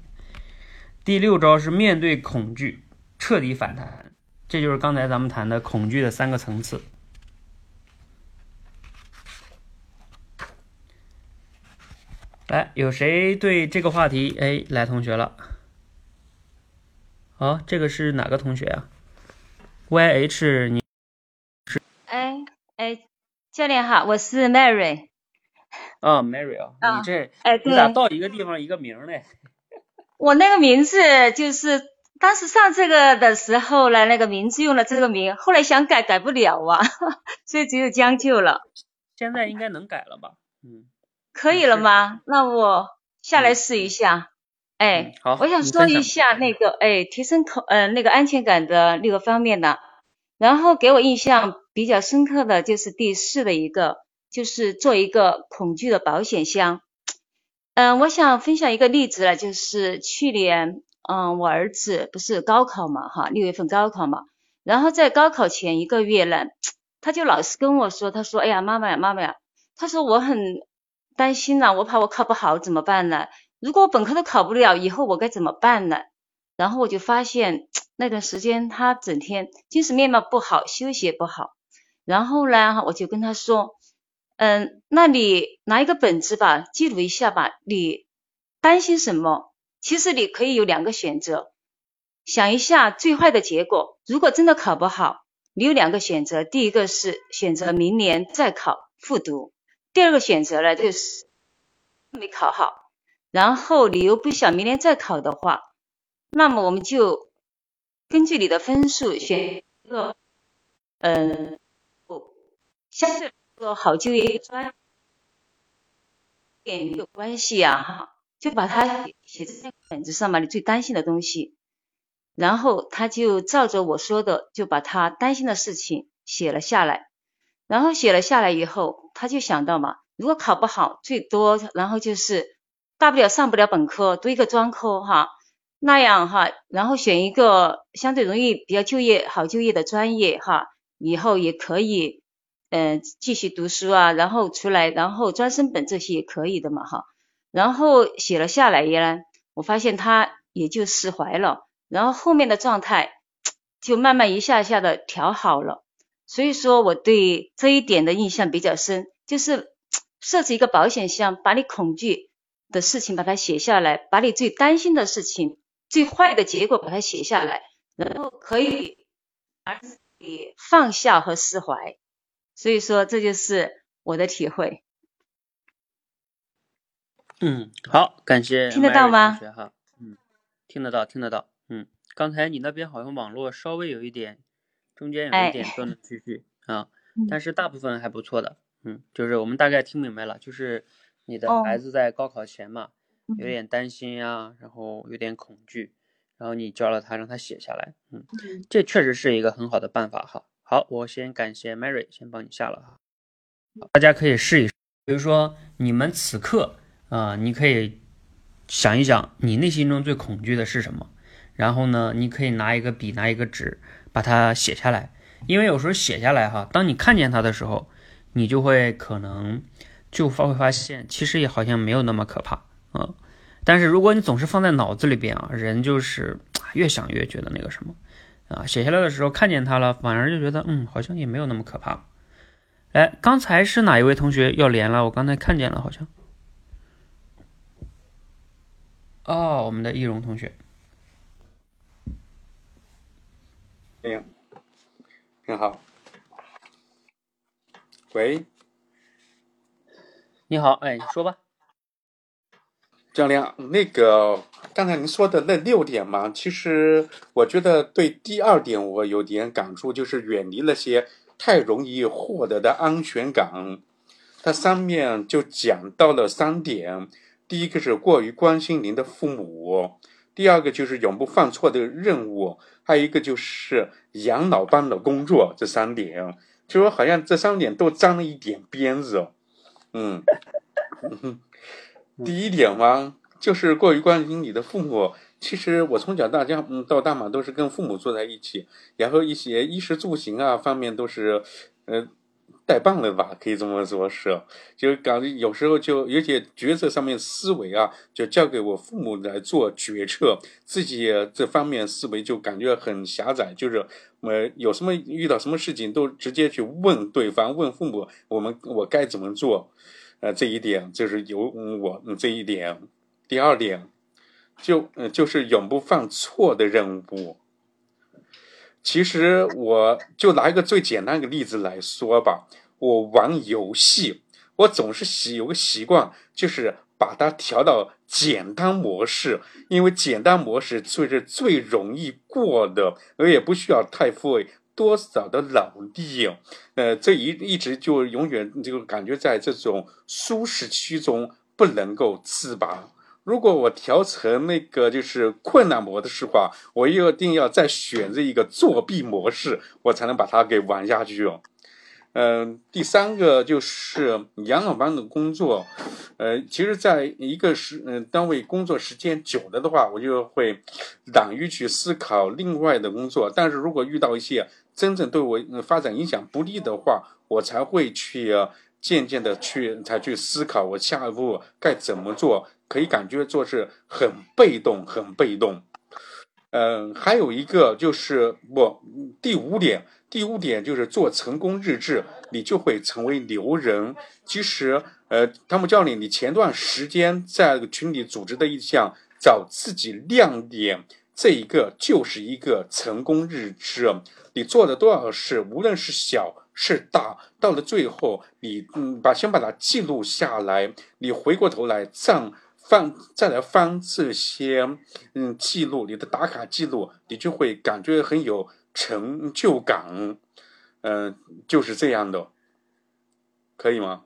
Speaker 1: 第六招是面对恐惧，彻底反弹，这就是刚才咱们谈的恐惧的三个层次。来，有谁对这个话题？哎，来同学了。好，这个是哪个同学呀？YH，你？
Speaker 7: 哎哎，教练好，我是 Mary。
Speaker 1: 啊，Mary
Speaker 7: 啊，
Speaker 1: 你这
Speaker 7: 哎，
Speaker 1: 你咋到一个地方一个名呢？
Speaker 7: 我那个名字就是当时上这个的时候呢，那个名字用了这个名，后来想改改不了啊，所以只有将就了。
Speaker 1: 现在应该能改了吧？
Speaker 7: 嗯，可以了吗？那我下来试一下。哎，
Speaker 1: 好，
Speaker 7: 我想说一下那个哎，提升口呃那个安全感的六个方面的，然后给我印象比较深刻的就是第四的一个。就是做一个恐惧的保险箱。嗯，我想分享一个例子了，就是去年，嗯，我儿子不是高考嘛，哈，六月份高考嘛，然后在高考前一个月呢，他就老是跟我说，他说，哎呀，妈妈呀，妈妈呀，他说我很担心呐，我怕我考不好怎么办呢？如果我本科都考不了，以后我该怎么办呢？然后我就发现那段时间他整天精神面貌不好，休息也不好。然后呢，我就跟他说。嗯，那你拿一个本子吧，记录一下吧。你担心什么？其实你可以有两个选择，想一下最坏的结果。如果真的考不好，你有两个选择，第一个是选择明年再考复读，第二个选择呢就是没考好，然后你又不想明年再考的话，那么我们就根据你的分数选一个，嗯，不相对。来说好就业专点有关系啊哈，就把它写在本子上嘛，你最担心的东西，然后他就照着我说的，就把他担心的事情写了下来，然后写了下来以后，他就想到嘛，如果考不好，最多然后就是大不了上不了本科，读一个专科哈，那样哈，然后选一个相对容易比较就业好就业的专业哈，以后也可以。嗯，继续读书啊，然后出来，然后专升本这些也可以的嘛，哈。然后写了下来呢，我发现他也就释怀了，然后后面的状态就慢慢一下下的调好了。所以说我对这一点的印象比较深，就是设置一个保险箱，把你恐惧的事情把它写下来，把你最担心的事情、最坏的结果把它写下来，然后可以而以放下和释怀。所以说，这就是我的体会。
Speaker 1: 嗯，好，感谢
Speaker 7: 听得到吗？
Speaker 1: 同学哈，嗯，听得到，听得到。嗯，刚才你那边好像网络稍微有一点，中间有一点断断续续 啊，但是大部分还不错的。嗯，就是我们大概听明白了，就是你的孩子在高考前嘛，有点担心呀，然后有点恐惧，然后你教了他，让他写下来。嗯，这确实是一个很好的办法哈。好，我先感谢 Mary，先帮你下了哈。大家可以试一试，比如说你们此刻啊，你可以想一想你内心中最恐惧的是什么，然后呢，你可以拿一个笔，拿一个纸，把它写下来。因为有时候写下来哈，当你看见它的时候，你就会可能就发会发现，其实也好像没有那么可怕啊。但是如果你总是放在脑子里边啊，人就是越想越觉得那个什么。啊，写下来的时候看见它了，反而就觉得，嗯，好像也没有那么可怕。哎，刚才是哪一位同学要连了？我刚才看见了，好像。哦，我们的易容同学。
Speaker 8: 哎，你好。喂。
Speaker 1: 你好，哎，你说吧。
Speaker 8: 教练，那个刚才您说的那六点嘛，其实我觉得对第二点我有点感触，就是远离那些太容易获得的安全感。它上面就讲到了三点，第一个是过于关心您的父母，第二个就是永不犯错的任务，还有一个就是养老般的工作。这三点，就说好像这三点都沾了一点边子。嗯，第一点嘛。就是过于关心你的父母，其实我从小到大，嗯，到大嘛都是跟父母住在一起，然后一些衣食住行啊方面都是，呃，带棒的吧，可以这么说，是，就感觉有时候就有些决策上面思维啊，就交给我父母来做决策，自己这方面思维就感觉很狭窄，就是呃，有什么遇到什么事情都直接去问对方，问父母，我们我该怎么做，呃，这一点就是有我这一点。第二点，就嗯，就是永不犯错的任务。其实我就拿一个最简单的例子来说吧，我玩游戏，我总是习有个习惯，就是把它调到简单模式，因为简单模式就是最容易过的，而也不需要太费多少的脑力。呃，这一一直就永远就感觉在这种舒适区中不能够自拔。如果我调成那个就是困难模式的话，我一定要再选择一个作弊模式，我才能把它给玩下去哦。嗯，第三个就是养老班的工作，呃，其实在一个时嗯单位工作时间久了的话，我就会懒于去思考另外的工作。但是如果遇到一些真正对我发展影响不利的话，我才会去渐渐的去才去思考我下一步该怎么做。可以感觉做是很被动，很被动。嗯，还有一个就是我第五点，第五点就是做成功日志，你就会成为牛人。其实，呃，汤姆教你，你前段时间在群里组织的一项找自己亮点，这一个就是一个成功日志。你做了多少事，无论是小是大，到了最后，你嗯把先把它记录下来，你回过头来再。翻再来翻这些嗯记录，你的打卡记录，你就会感觉很有成就感，嗯，就是这样的，可以吗？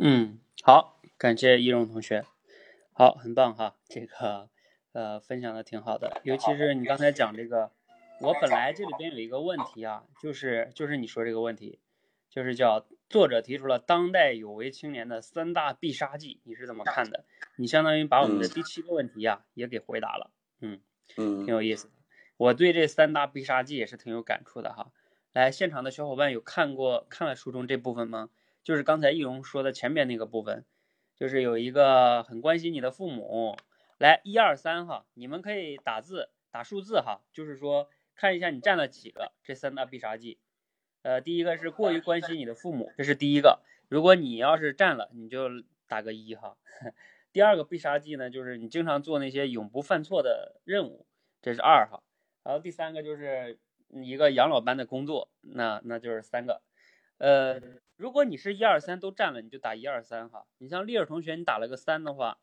Speaker 1: 嗯，好，感谢易荣同学，好，很棒哈，这个呃分享的挺好的，尤其是你刚才讲这个，我本来这里边有一个问题啊，就是就是你说这个问题，就是叫。作者提出了当代有为青年的三大必杀技，你是怎么看的？你相当于把我们的第七个问题呀也给回答了，嗯嗯，挺有意思。我对这三大必杀技也是挺有感触的哈。来，现场的小伙伴有看过看了书中这部分吗？就是刚才易容说的前面那个部分，就是有一个很关心你的父母。来，一二三哈，你们可以打字打数字哈，就是说看一下你占了几个这三大必杀技。呃，第一个是过于关心你的父母，这是第一个。如果你要是占了，你就打个一哈。第二个必杀技呢，就是你经常做那些永不犯错的任务，这是二哈。然后第三个就是一个养老班的工作，那那就是三个。呃，如果你是一二三都占了，你就打一二三哈。你像丽儿同学，你打了个三的话，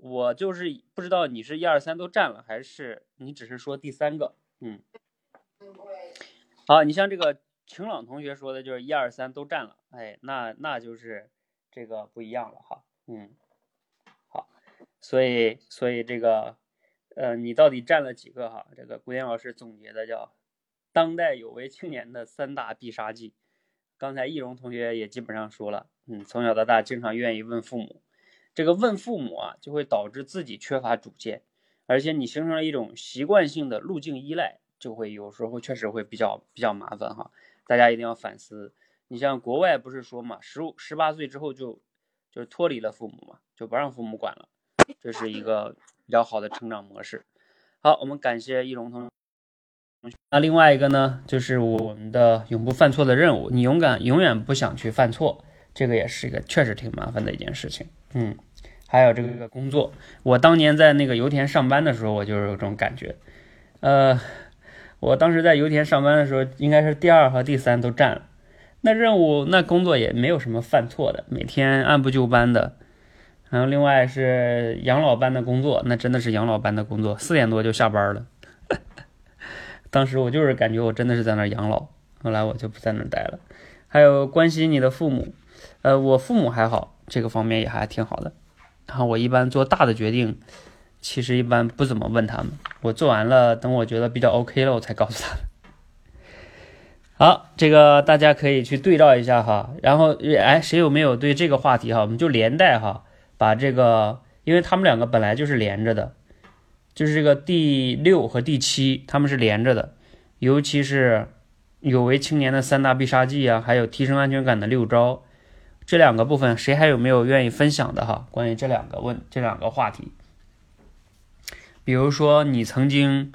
Speaker 1: 我就是不知道你是一二三都占了，还是你只是说第三个。嗯。好，你像这个。晴朗同学说的就是一二三都占了，哎，那那就是这个不一样了哈，嗯，好，所以所以这个呃，你到底占了几个哈？这个古典老师总结的叫当代有为青年的三大必杀技。刚才易容同学也基本上说了，嗯，从小到大经常愿意问父母，这个问父母啊，就会导致自己缺乏主见，而且你形成了一种习惯性的路径依赖，就会有时候确实会比较比较麻烦哈。大家一定要反思。你像国外不是说嘛，十五十八岁之后就就脱离了父母嘛，就不让父母管了，这是一个比较好的成长模式。好，我们感谢易容同学。那另外一个呢，就是我们的永不犯错的任务。你勇敢，永远不想去犯错，这个也是一个确实挺麻烦的一件事情。嗯，还有这个工作，我当年在那个油田上班的时候，我就是有这种感觉。呃。我当时在油田上班的时候，应该是第二和第三都占了。那任务、那工作也没有什么犯错的，每天按部就班的。然后另外是养老班的工作，那真的是养老班的工作，四点多就下班了。当时我就是感觉我真的是在那儿养老，后来我就不在那儿待了。还有关心你的父母，呃，我父母还好，这个方面也还挺好的。然后我一般做大的决定，其实一般不怎么问他们，我做完了，等我觉得比较 OK 了，我才告诉他们。好，这个大家可以去对照一下哈。然后，哎，谁有没有对这个话题哈？我们就连带哈，把这个，因为他们两个本来就是连着的，就是这个第六和第七，他们是连着的。尤其是有为青年的三大必杀技啊，还有提升安全感的六招，这两个部分，谁还有没有愿意分享的哈？关于这两个问这两个话题，比如说你曾经，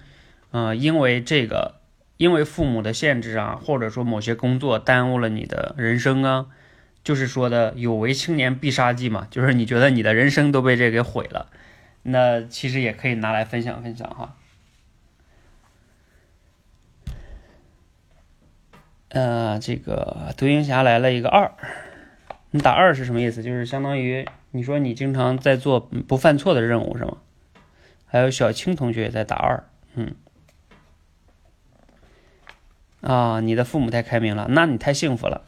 Speaker 1: 嗯，因为这个。因为父母的限制啊，或者说某些工作耽误了你的人生啊，就是说的有为青年必杀技嘛，就是你觉得你的人生都被这给毁了，那其实也可以拿来分享分享哈。呃，这个独行侠来了一个二，你打二是什么意思？就是相当于你说你经常在做不犯错的任务是吗？还有小青同学也在打二，嗯。啊，你的父母太开明了，那你太幸福了。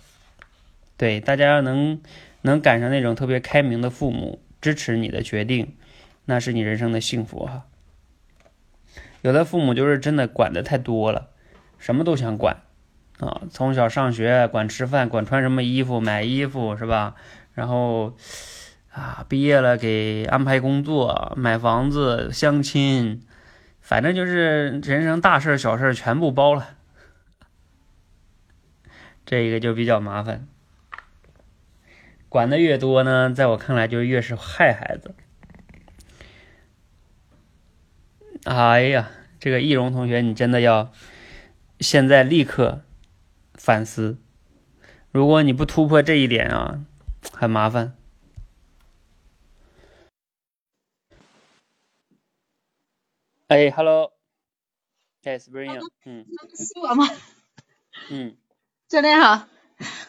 Speaker 1: 对，大家要能能赶上那种特别开明的父母，支持你的决定，那是你人生的幸福哈。有的父母就是真的管的太多了，什么都想管啊，从小上学管吃饭，管穿什么衣服，买衣服是吧？然后啊，毕业了给安排工作，买房子，相亲，反正就是人生大事小事全部包了。这个就比较麻烦，管的越多呢，在我看来就越是害孩子。哎呀，这个易容同学，你真的要现在立刻反思，如果你不突破这一点啊，很麻烦。哎，Hello，哎，Spring，嗯，
Speaker 6: 是我吗？
Speaker 1: 嗯。
Speaker 6: 教练好，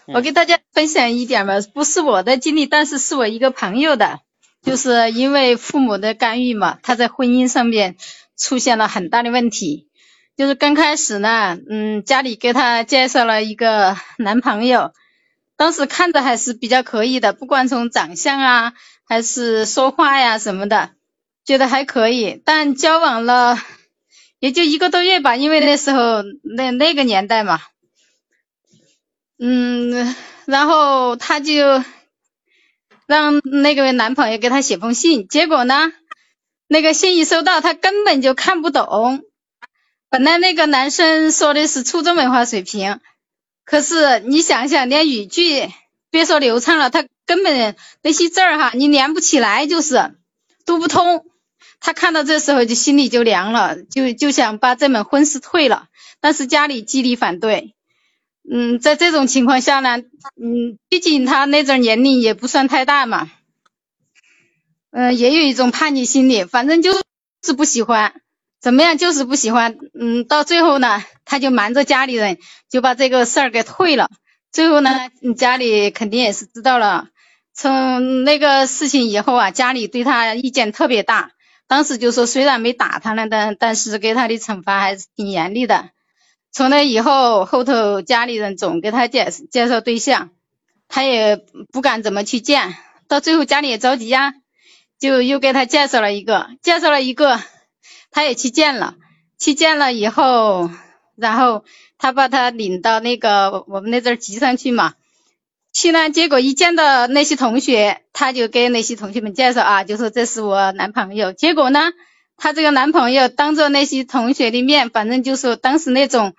Speaker 6: 我给大家分享一点吧，不是我的经历，但是是我一个朋友的，就是因为父母的干预嘛，他在婚姻上面出现了很大的问题。就是刚开始呢，嗯，家里给他介绍了一个男朋友，当时看着还是比较可以的，不管从长相啊，还是说话呀什么的，觉得还可以。但交往了也就一个多月吧，因为那时候那那个年代嘛。嗯，然后她就让那个男朋友给她写封信，结果呢，那个信一收到，她根本就看不懂。本来那个男生说的是初中文化水平，可是你想想，连语句别说流畅了，他根本那些字儿哈，你连不起来，就是读不通。他看到这时候就心里就凉了，就就想把这门婚事退了，但是家里极力反对。嗯，在这种情况下呢，嗯，毕竟他那阵年龄也不算太大嘛，嗯，也有一种叛逆心理，反正就是不喜欢，怎么样就是不喜欢，嗯，到最后呢，他就瞒着家里人，就把这个事儿给退了。最后呢，家里肯定也是知道了，从那个事情以后啊，家里对他意见特别大，当时就说虽然没打他了，但但是给他的惩罚还是挺严厉的。从那以后，后头家里人总给他介介绍对象，他也不敢怎么去见，到最后家里也着急呀，就又给他介绍了一个，介绍了一个，他也去见了，去见了以后，然后他把他领到那个我们那阵集上去嘛，去呢，结果一见到那些同学，他就给那些同学们介绍啊，就说这是我男朋友，结果呢？她这个男朋友当着那些同学的面，反正就是当时那种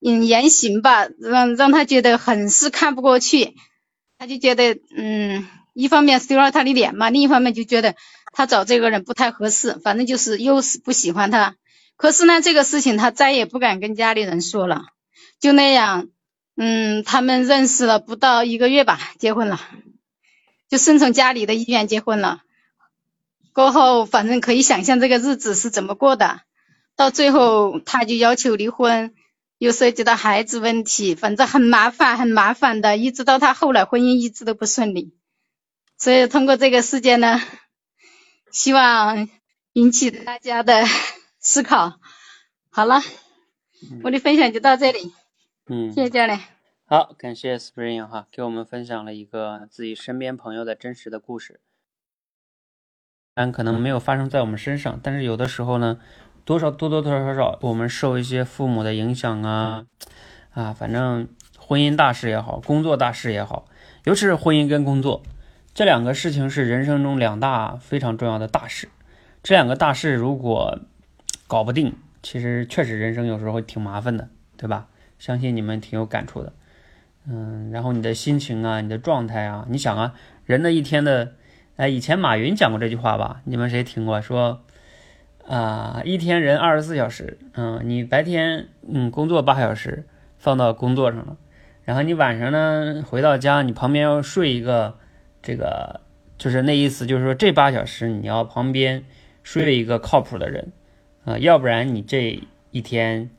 Speaker 6: 嗯言行吧，让让他觉得很是看不过去。他就觉得嗯，一方面丢了他的脸嘛，另一方面就觉得他找这个人不太合适，反正就是又是不喜欢他。可是呢，这个事情他再也不敢跟家里人说了，就那样，嗯，他们认识了不到一个月吧，结婚了，就顺从家里的意愿结婚了。过后，反正可以想象这个日子是怎么过的。到最后，他就要求离婚，又涉及到孩子问题，反正很麻烦，很麻烦的。一直到他后来婚姻一直都不顺利。所以通过这个事件呢，希望引起大家的思考。好了，我的分享就到这里。
Speaker 1: 嗯，
Speaker 6: 谢谢教练。
Speaker 1: 好，感谢 Spring 哈，给我们分享了一个自己身边朋友的真实的故事。但可能没有发生在我们身上，但是有的时候呢，多少多多多少少我们受一些父母的影响啊，啊，反正婚姻大事也好，工作大事也好，尤其是婚姻跟工作这两个事情是人生中两大非常重要的大事。这两个大事如果搞不定，其实确实人生有时候会挺麻烦的，对吧？相信你们挺有感触的。嗯，然后你的心情啊，你的状态啊，你想啊，人的一天的，哎，以前马云讲过这句话吧？你们谁听过？说啊，一天人二十四小时，嗯，你白天嗯工作八小时，放到工作上了，然后你晚上呢回到家，你旁边要睡一个，这个就是那意思，就是说这八小时你要旁边睡了一个靠谱的人，啊，要不然你这一天，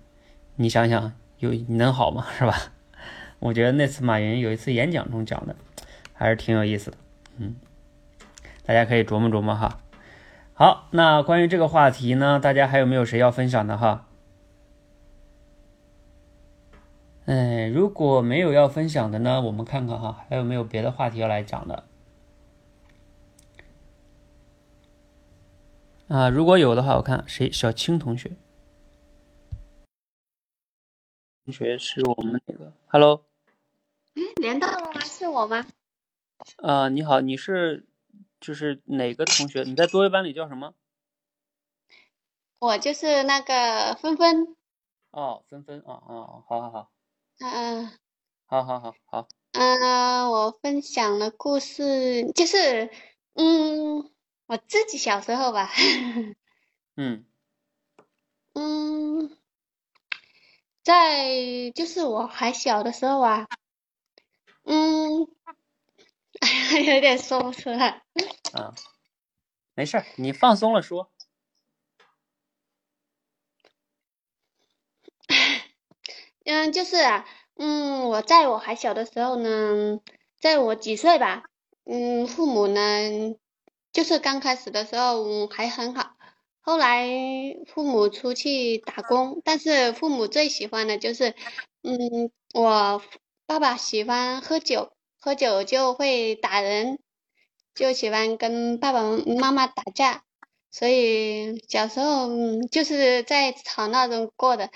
Speaker 1: 你想想有你能好吗？是吧？我觉得那次马云有一次演讲中讲的，还是挺有意思的，嗯，大家可以琢磨琢磨哈。好，那关于这个话题呢，大家还有没有谁要分享的哈？哎，如果没有要分享的呢，我们看看哈，还有没有别的话题要来讲的？啊，如果有的话，我看谁，小青同学，同学是我们那个，Hello。
Speaker 9: 连到了吗？是我吗？
Speaker 1: 啊，你好，你是就是哪个同学？你在作业班里叫什么？
Speaker 9: 我就是那个芬芬。
Speaker 1: 哦，芬芬，哦哦，好好好。
Speaker 9: 嗯。
Speaker 1: 好好好好。
Speaker 9: 嗯，我分享的故事就是，嗯，我自己小时候吧。
Speaker 1: 嗯。
Speaker 9: 嗯，在就是我还小的时候啊。嗯，哎呀，有点说不出来。
Speaker 1: 啊，没事儿，你放松了说。
Speaker 9: 嗯，就是，嗯，我在我还小的时候呢，在我几岁吧，嗯，父母呢，就是刚开始的时候还很好，后来父母出去打工，但是父母最喜欢的就是，嗯，我。爸爸喜欢喝酒，喝酒就会打人，就喜欢跟爸爸妈妈打架，所以小时候就是在吵闹中过的。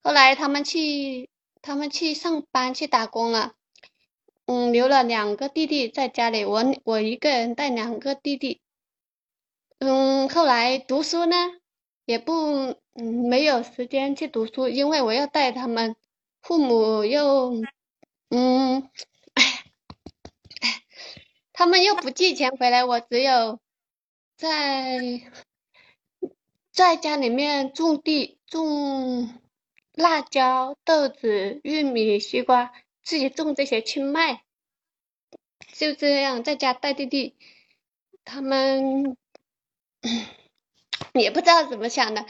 Speaker 9: 后来他们去，他们去上班去打工了，嗯，留了两个弟弟在家里，我我一个人带两个弟弟。嗯，后来读书呢，也不嗯没有时间去读书，因为我要带他们，父母又。嗯，哎，哎，他们又不寄钱回来，我只有在在家里面种地，种辣椒、豆子、玉米、西瓜，自己种这些去卖，就这样在家带弟弟，他们 也不知道怎么想的，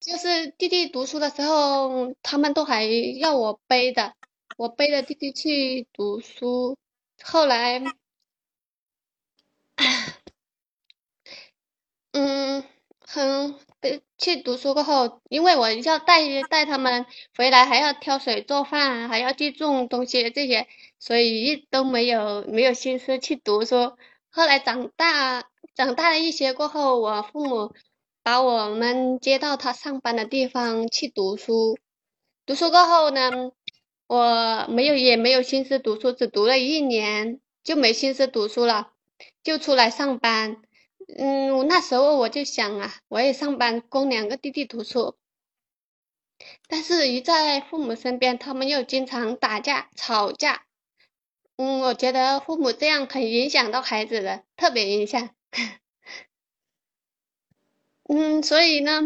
Speaker 9: 就是弟弟读书的时候，他们都还要我背的。我背着弟弟去读书，后来，嗯，很去读书过后，因为我要带带他们回来，还要挑水做饭，还要去种东西这些，所以一都没有没有心思去读书。后来长大长大了一些过后，我父母把我们接到他上班的地方去读书。读书过后呢？我没有，也没有心思读书，只读了一年就没心思读书了，就出来上班。嗯，那时候我就想啊，我也上班供两个弟弟读书。但是，一在父母身边，他们又经常打架吵架。嗯，我觉得父母这样很影响到孩子的，特别影响。嗯，所以呢，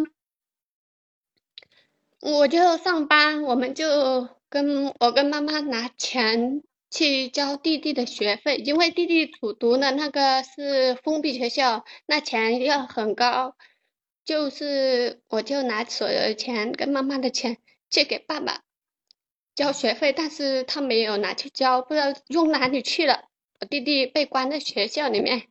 Speaker 9: 我就上班，我们就。跟我跟妈妈拿钱去交弟弟的学费，因为弟弟读读的那个是封闭学校，那钱要很高，就是我就拿所有的钱跟妈妈的钱借给爸爸交学费，但是他没有拿去交，不知道用哪里去了。我弟弟被关在学校里面。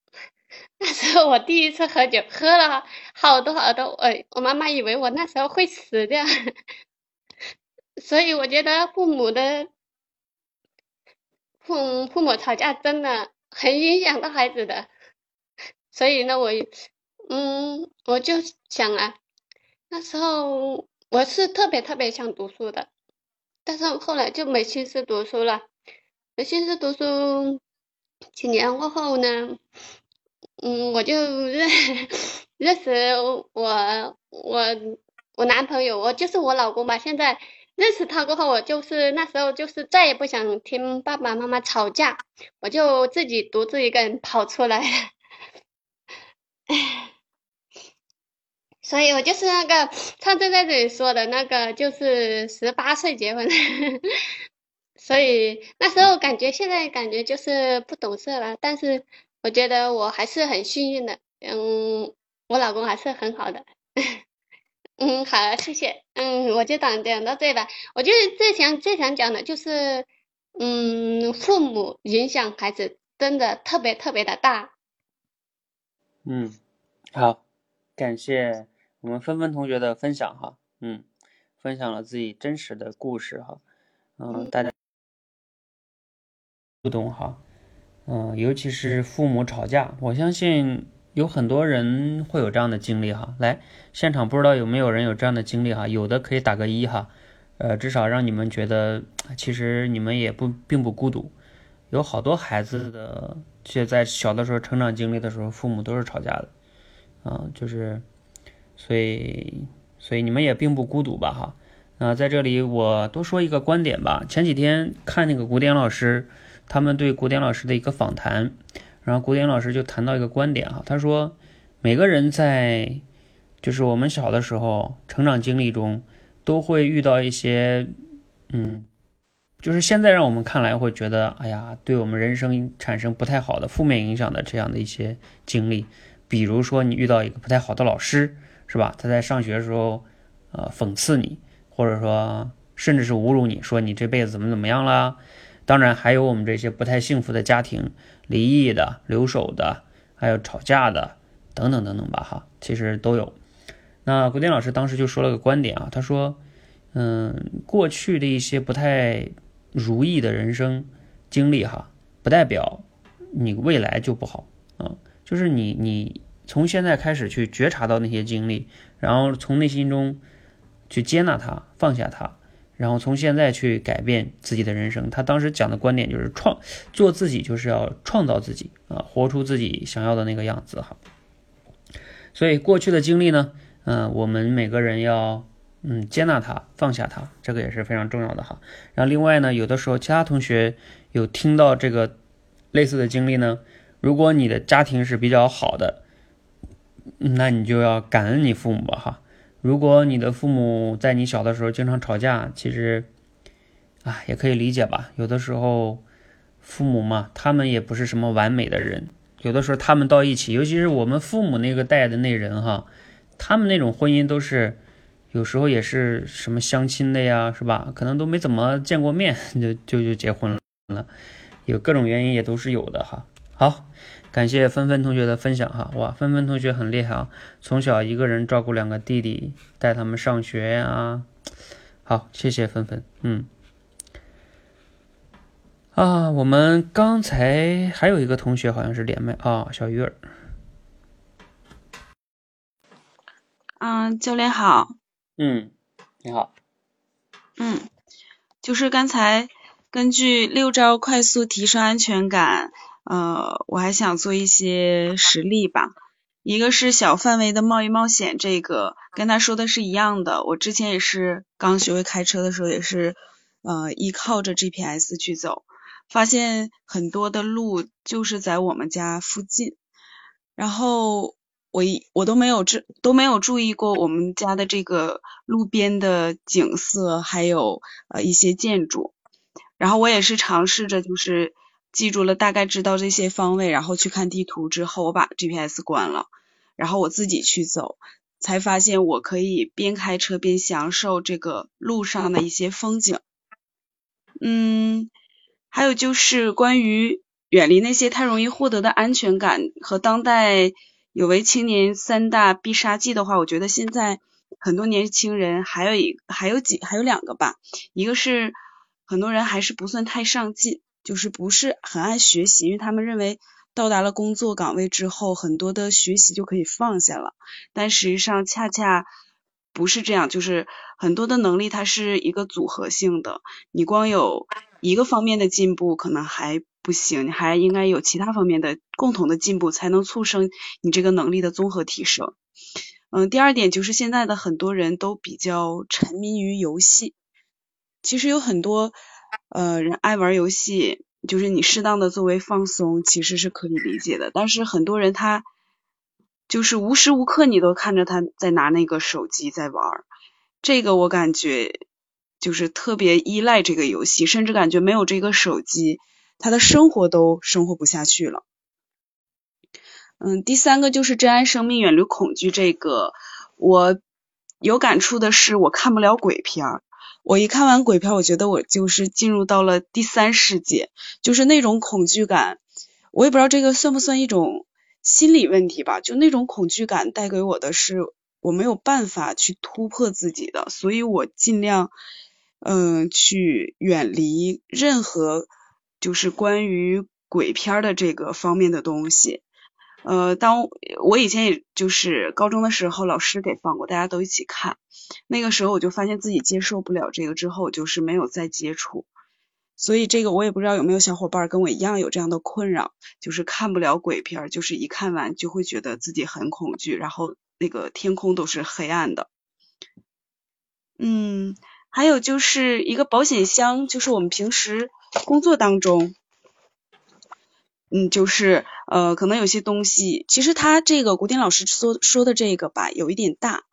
Speaker 9: 那时候我第一次喝酒，喝了好多好多，我我妈妈以为我那时候会死掉，所以我觉得父母的父母父母吵架真的很影响到孩子的，所以呢，我嗯，我就想啊，那时候我是特别特别想读书的，但是后来就没心思读书了，没心思读书，几年过后呢。嗯，我就认认识我我我男朋友，我就是我老公吧。现在认识他过后，我就是那时候就是再也不想听爸爸妈妈吵架，我就自己独自一个人跑出来。所以我就是那个上次在这里说的那个，就是十八岁结婚。所以那时候感觉，现在感觉就是不懂事了，但是。我觉得我还是很幸运的，嗯，我老公还是很好的，嗯，好，谢谢，嗯，我就讲讲到这吧。我就是最想最想讲的就是，嗯，父母影响孩子真的特别特别的大。
Speaker 1: 嗯，好，感谢我们芬芬同学的分享哈，嗯，分享了自己真实的故事哈，嗯，大家互动哈。嗯，尤其是父母吵架，我相信有很多人会有这样的经历哈。来，现场不知道有没有人有这样的经历哈？有的可以打个一哈，呃，至少让你们觉得其实你们也不并不孤独。有好多孩子的，就在小的时候成长经历的时候，父母都是吵架的，啊，就是，所以所以你们也并不孤独吧哈。啊，在这里我多说一个观点吧。前几天看那个古典老师。他们对古典老师的一个访谈，然后古典老师就谈到一个观点哈，他说每个人在就是我们小的时候成长经历中都会遇到一些嗯，就是现在让我们看来会觉得哎呀，对我们人生产生不太好的负面影响的这样的一些经历，比如说你遇到一个不太好的老师是吧？他在上学的时候呃讽刺你，或者说甚至是侮辱你说你这辈子怎么怎么样啦。当然还有我们这些不太幸福的家庭，离异的、留守的，还有吵架的，等等等等吧，哈，其实都有。那古典老师当时就说了个观点啊，他说，嗯，过去的一些不太如意的人生经历，哈，不代表你未来就不好啊，就是你你从现在开始去觉察到那些经历，然后从内心中去接纳它，放下它。然后从现在去改变自己的人生，他当时讲的观点就是创做自己，就是要创造自己啊，活出自己想要的那个样子哈。所以过去的经历呢，嗯，我们每个人要嗯接纳它，放下它，这个也是非常重要的哈。然后另外呢，有的时候其他同学有听到这个类似的经历呢，如果你的家庭是比较好的，那你就要感恩你父母吧哈。如果你的父母在你小的时候经常吵架，其实，啊，也可以理解吧。有的时候，父母嘛，他们也不是什么完美的人。有的时候他们到一起，尤其是我们父母那个代的那人哈，他们那种婚姻都是，有时候也是什么相亲的呀，是吧？可能都没怎么见过面，就就就结婚了，有各种原因也都是有的哈。好。感谢芬芬同学的分享哈，哇，芬芬同学很厉害啊，从小一个人照顾两个弟弟，带他们上学啊，好，谢谢芬芬，嗯，啊，我们刚才还有一个同学好像是连麦啊，小鱼儿，
Speaker 3: 嗯，教练好，
Speaker 1: 嗯，你好，
Speaker 3: 嗯，就是刚才根据六招快速提升安全感。呃，我还想做一些实例吧。一个是小范围的贸易冒险，这个跟他说的是一样的。我之前也是刚学会开车的时候，也是呃依靠着 GPS 去走，发现很多的路就是在我们家附近，然后我一我都没有注都没有注意过我们家的这个路边的景色，还有呃一些建筑。然后我也是尝试着就是。记住了，大概知道这些方位，然后去看地图之后，我把 GPS 关了，然后我自己去走，才发现我可以边开车边享受这个路上的一些风景。嗯，还有就是关于远离那些太容易获得的安全感和当代有为青年三大必杀技的话，我觉得现在很多年轻人还有一还有几还有两个吧，一个是很多人还是不算太上进，就是不是很爱学习，因为他们认为到达了工作岗位之后，很多的学习就可以放下了，但实际上恰恰。不是这样，就是很多的能力它是一个组合性的，你光有一个方面的进步可能还不行，你还应该有其他方面的共同的进步，才能促生你这个能力的综合提升。嗯，第二点就是现在的很多人都比较沉迷于游戏，其实有很多呃人爱玩游戏，就是你适当的作为放松，其实是可以理解的，但是很多人他。就是无时无刻你都看着他在拿那个手机在玩，这个我感觉就是特别依赖这个游戏，甚至感觉没有这个手机，他的生活都生活不下去了。嗯，第三个就是珍爱生命，远离恐惧。这个我有感触的是，我看不了鬼片儿。我一看完鬼片，我觉得我就是进入到了第三世界，就是那种恐惧感。我也不知道这个算不算一种。心理问题吧，就那种恐惧感带给我的是我没有办法去突破自己的，所以我尽量嗯去远离任何就是关于鬼片的这个方面的东西。呃，当我以前也就是高中的时候，老师给放过，大家都一起看，那个时候我就发现自己接受不了这个，之后就是没有再接触。所以这个我也不知道有没有小伙伴跟我一样有这样的困扰，就是看不了鬼片，就是一看完就会觉得自己很恐惧，然后那个天空都是黑暗的。嗯，还有就是一个保险箱，就是我们平时工作当中，嗯，就是呃，可能有些东西，其实他这个古典老师说说的这个吧，有一点大。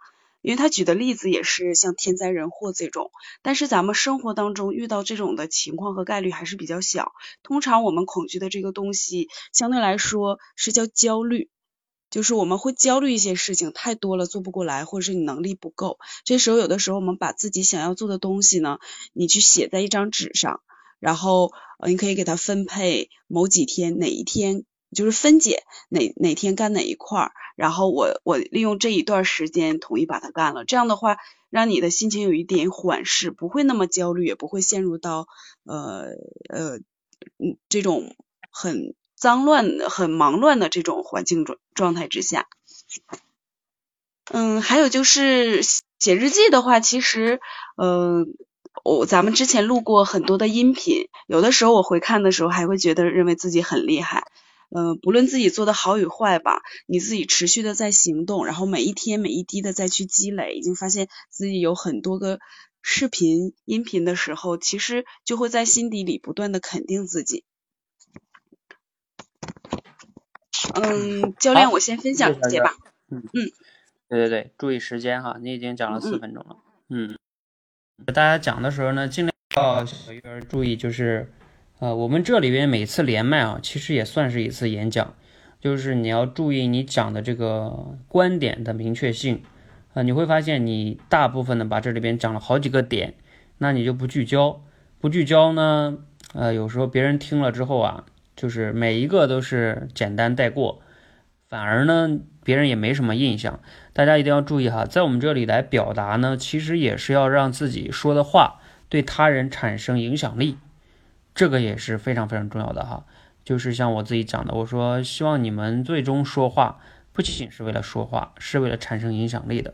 Speaker 3: 因为他举的例子也是像天灾人祸这种，但是咱们生活当中遇到这种的情况和概率还是比较小。通常我们恐惧的这个东西相对来说是叫焦虑，就是我们会焦虑一些事情太多了做不过来，或者是你能力不够。这时候有的时候我们把自己想要做的东西呢，你去写在一张纸上，然后你可以给它分配某几天哪一天。就是分解哪哪天干哪一块儿，然后我我利用这一段时间统一把它干了。这样的话，让你的心情有一点缓释，不会那么焦虑，也不会陷入到呃呃嗯这种很脏乱、很忙乱的这种环境状状态之下。嗯，还有就是写日记的话，其实呃我咱们之前录过很多的音频，有的时候我回看的时候，还会觉得认为自己很厉害。嗯，不论自己做的好与坏吧，你自己持续的在行动，然后每一天每一滴的再去积累，已经发现自己有很多个视频、音频的时候，其实就会在心底里不断的肯定自己。嗯，教练，我先分享一些吧。
Speaker 1: 嗯嗯，对对对，注意时间哈，你已经讲了四分钟了。嗯，大家讲的时候呢，尽量要小鱼儿注意，就是。呃，我们这里边每次连麦啊，其实也算是一次演讲，就是你要注意你讲的这个观点的明确性啊，你会发现你大部分的把这里边讲了好几个点，那你就不聚焦，不聚焦呢，呃，有时候别人听了之后啊，就是每一个都是简单带过，反而呢，别人也没什么印象。大家一定要注意哈，在我们这里来表达呢，其实也是要让自己说的话对他人产生影响力。这个也是非常非常重要的哈，就是像我自己讲的，我说希望你们最终说话不仅仅是为了说话，是为了产生影响力的。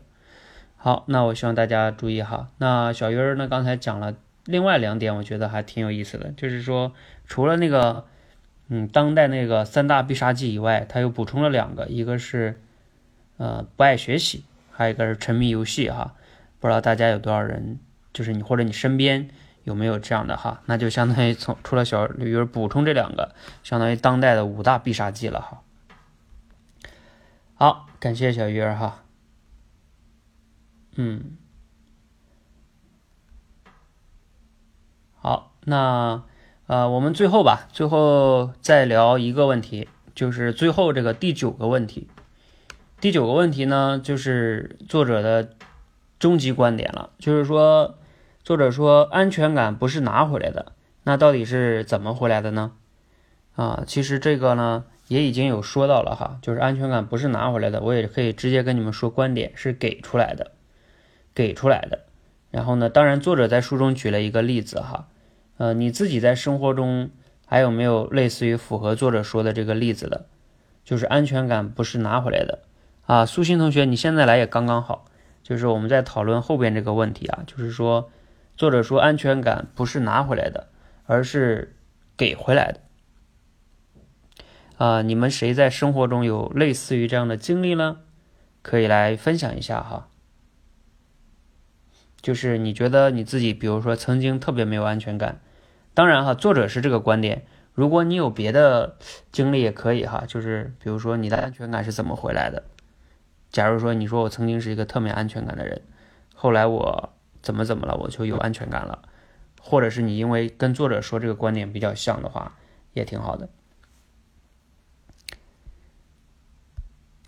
Speaker 1: 好，那我希望大家注意哈。那小鱼儿呢，刚才讲了另外两点，我觉得还挺有意思的，就是说除了那个嗯当代那个三大必杀技以外，他又补充了两个，一个是呃不爱学习，还有一个是沉迷游戏哈。不知道大家有多少人，就是你或者你身边。有没有这样的哈？那就相当于从除了小鱼儿补充这两个，相当于当代的五大必杀技了哈。好，感谢小鱼儿哈。嗯，好，那呃，我们最后吧，最后再聊一个问题，就是最后这个第九个问题。第九个问题呢，就是作者的终极观点了，就是说。作者说：“安全感不是拿回来的，那到底是怎么回来的呢？啊，其实这个呢也已经有说到了哈，就是安全感不是拿回来的，我也可以直接跟你们说观点是给出来的，给出来的。然后呢，当然作者在书中举了一个例子哈，呃，你自己在生活中还有没有类似于符合作者说的这个例子的？就是安全感不是拿回来的啊，苏鑫同学，你现在来也刚刚好。就是我们在讨论后边这个问题啊，就是说作者说安全感不是拿回来的，而是给回来的。啊，你们谁在生活中有类似于这样的经历呢？可以来分享一下哈。就是你觉得你自己，比如说曾经特别没有安全感，当然哈，作者是这个观点。如果你有别的经历也可以哈，就是比如说你的安全感是怎么回来的？假如说你说我曾经是一个特没安全感的人，后来我怎么怎么了，我就有安全感了，或者是你因为跟作者说这个观点比较像的话，也挺好的。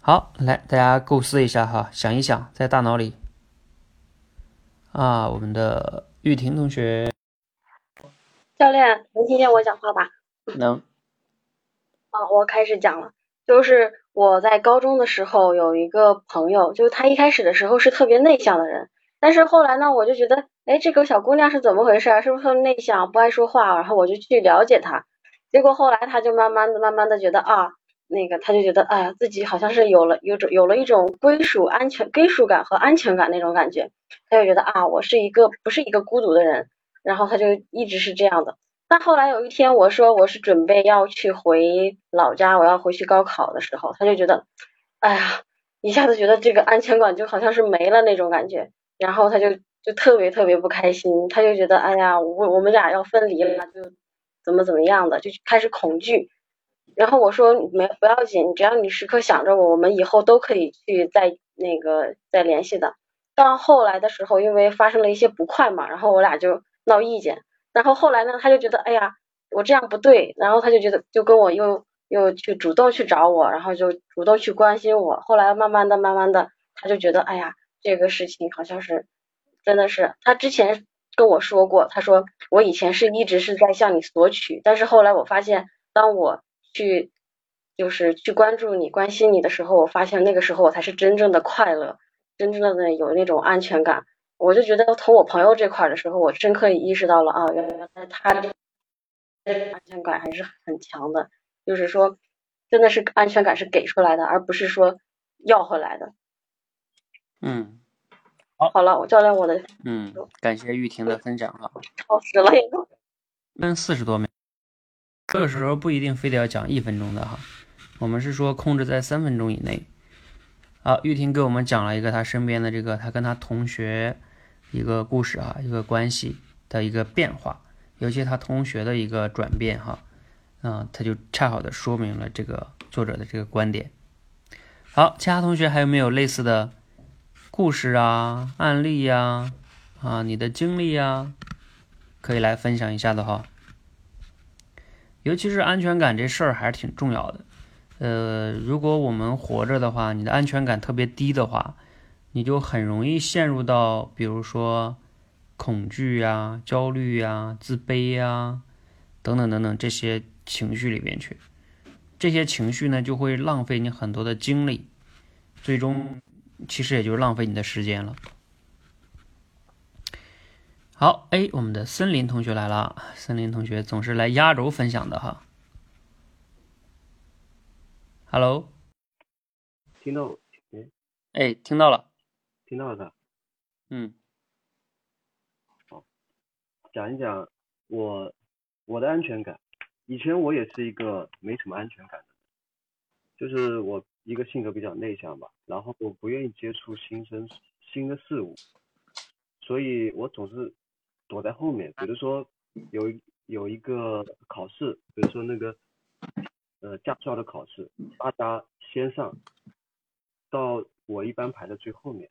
Speaker 1: 好，来大家构思一下哈，想一想，在大脑里啊，我们的玉婷同学，
Speaker 2: 教练能听见我讲话吧？
Speaker 1: 能。
Speaker 2: 啊，我开始讲了。就是我在高中的时候有一个朋友，就是他一开始的时候是特别内向的人，但是后来呢，我就觉得，哎，这个小姑娘是怎么回事？是不是特内向，不爱说话？然后我就去了解她，结果后来她就慢慢的、慢慢的觉得啊，那个他就觉得，哎呀，自己好像是有了有种有了一种归属、安全、归属感和安全感那种感觉，他就觉得啊，我是一个不是一个孤独的人，然后他就一直是这样的。但后来有一天，我说我是准备要去回老家，我要回去高考的时候，他就觉得，哎呀，一下子觉得这个安全感就好像是没了那种感觉，然后他就就特别特别不开心，他就觉得，哎呀，我我们俩要分离了，就怎么怎么样的，就开始恐惧。然后我说没不要紧，只要你时刻想着我，我们以后都可以去再那个再联系的。到后来的时候，因为发生了一些不快嘛，然后我俩就闹意见。然后后来呢，他就觉得，哎呀，我这样不对，然后他就觉得，就跟我又又去主动去找我，然后就主动去关心我。后来慢慢的、慢慢的，他就觉得，哎呀，这个事情好像是，真的是，他之前跟我说过，他说我以前是一直是在向你索取，但是后来我发现，当我去就是去关注你、关心你的时候，我发现那个时候我才是真正的快乐，真正的有那种安全感。我就觉得从我朋友这块的时候，我深刻意识到了啊，原来他这安全感还是很强的，就是说真的是安全感是给出来的，而不是说要回来的。
Speaker 1: 嗯，
Speaker 2: 好，好了，我教练我的。
Speaker 1: 嗯，感谢玉婷的分享啊。
Speaker 2: 超时了，
Speaker 1: 分四十多秒，这个时候不一定非得要讲一分钟的哈，我们是说控制在三分钟以内。好，玉婷给我们讲了一个她身边的这个，她跟她同学一个故事啊，一个关系的一个变化，尤其她同学的一个转变哈，嗯，他就恰好的说明了这个作者的这个观点。好，其他同学还有没有类似的故事啊、案例呀、啊你的经历呀，可以来分享一下的哈。尤其是安全感这事儿还是挺重要的。呃，如果我们活着的话，你的安全感特别低的话，你就很容易陷入到比如说恐惧呀、焦虑呀、自卑呀等等等等这些情绪里边去。这些情绪呢，就会浪费你很多的精力，最终其实也就浪费你的时间了。好，哎，我们的森林同学来了，森林同学总是来压轴分享的哈。Hello，
Speaker 10: 听到，
Speaker 1: 哎，听到了，
Speaker 10: 听到了的，
Speaker 1: 嗯，
Speaker 10: 好，讲一讲我我的安全感。以前我也是一个没什么安全感的，就是我一个性格比较内向吧，然后我不愿意接触新生新的事物，所以我总是躲在后面。比如说有有一个考试，比如说那个。呃，驾校的考试，大家先上，到我一般排在最后面，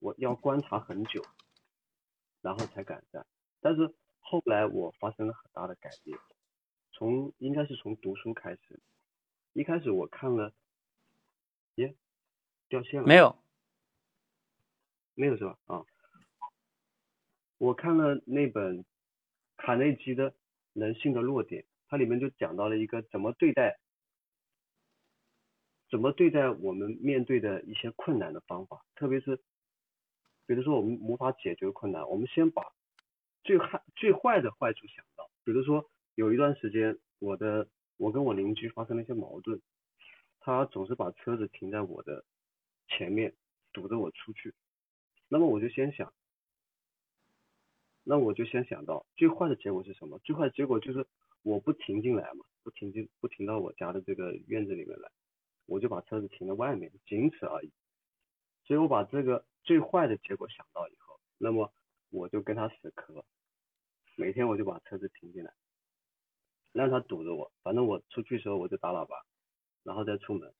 Speaker 10: 我要观察很久，然后才敢站。但是后来我发生了很大的改变，从应该是从读书开始，一开始我看了，耶，掉线了？
Speaker 1: 没有，
Speaker 10: 没有是吧？啊，我看了那本卡内基的《人性的弱点，它里面就讲到了一个怎么对待，怎么对待我们面对的一些困难的方法，特别是，比如说我们无法解决困难，我们先把最害最坏的坏处想到，比如说有一段时间我的我跟我邻居发生了一些矛盾，他总是把车子停在我的前面，堵着我出去，那么我就先想。那我就先想到最坏的结果是什么？最坏的结果就是我不停进来嘛，不停进不停到我家的这个院子里面来，我就把车子停在外面，仅此而已。所以我把这个最坏的结果想到以后，那么我就跟他死磕，每天我就把车子停进来，让他堵着我，反正我出去的时候我就打喇叭，然后再出门。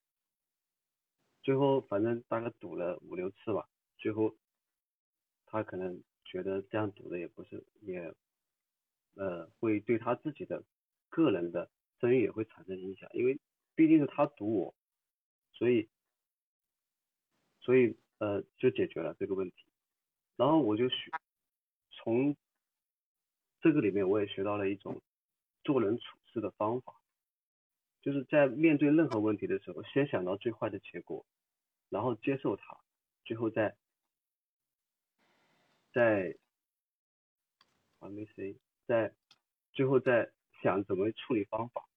Speaker 10: 最后反正大概堵了五六次吧，最后他可能。觉得这样读的也不是，也呃会对他自己的个人的声誉也会产生影响，因为毕竟是他读我，所以所以呃就解决了这个问题。然后我就学从这个里面我也学到了一种做人处事的方法，就是在面对任何问题的时候，先想到最坏的结果，然后接受它，最后再。在还没谁，在最后在想怎么处理方法，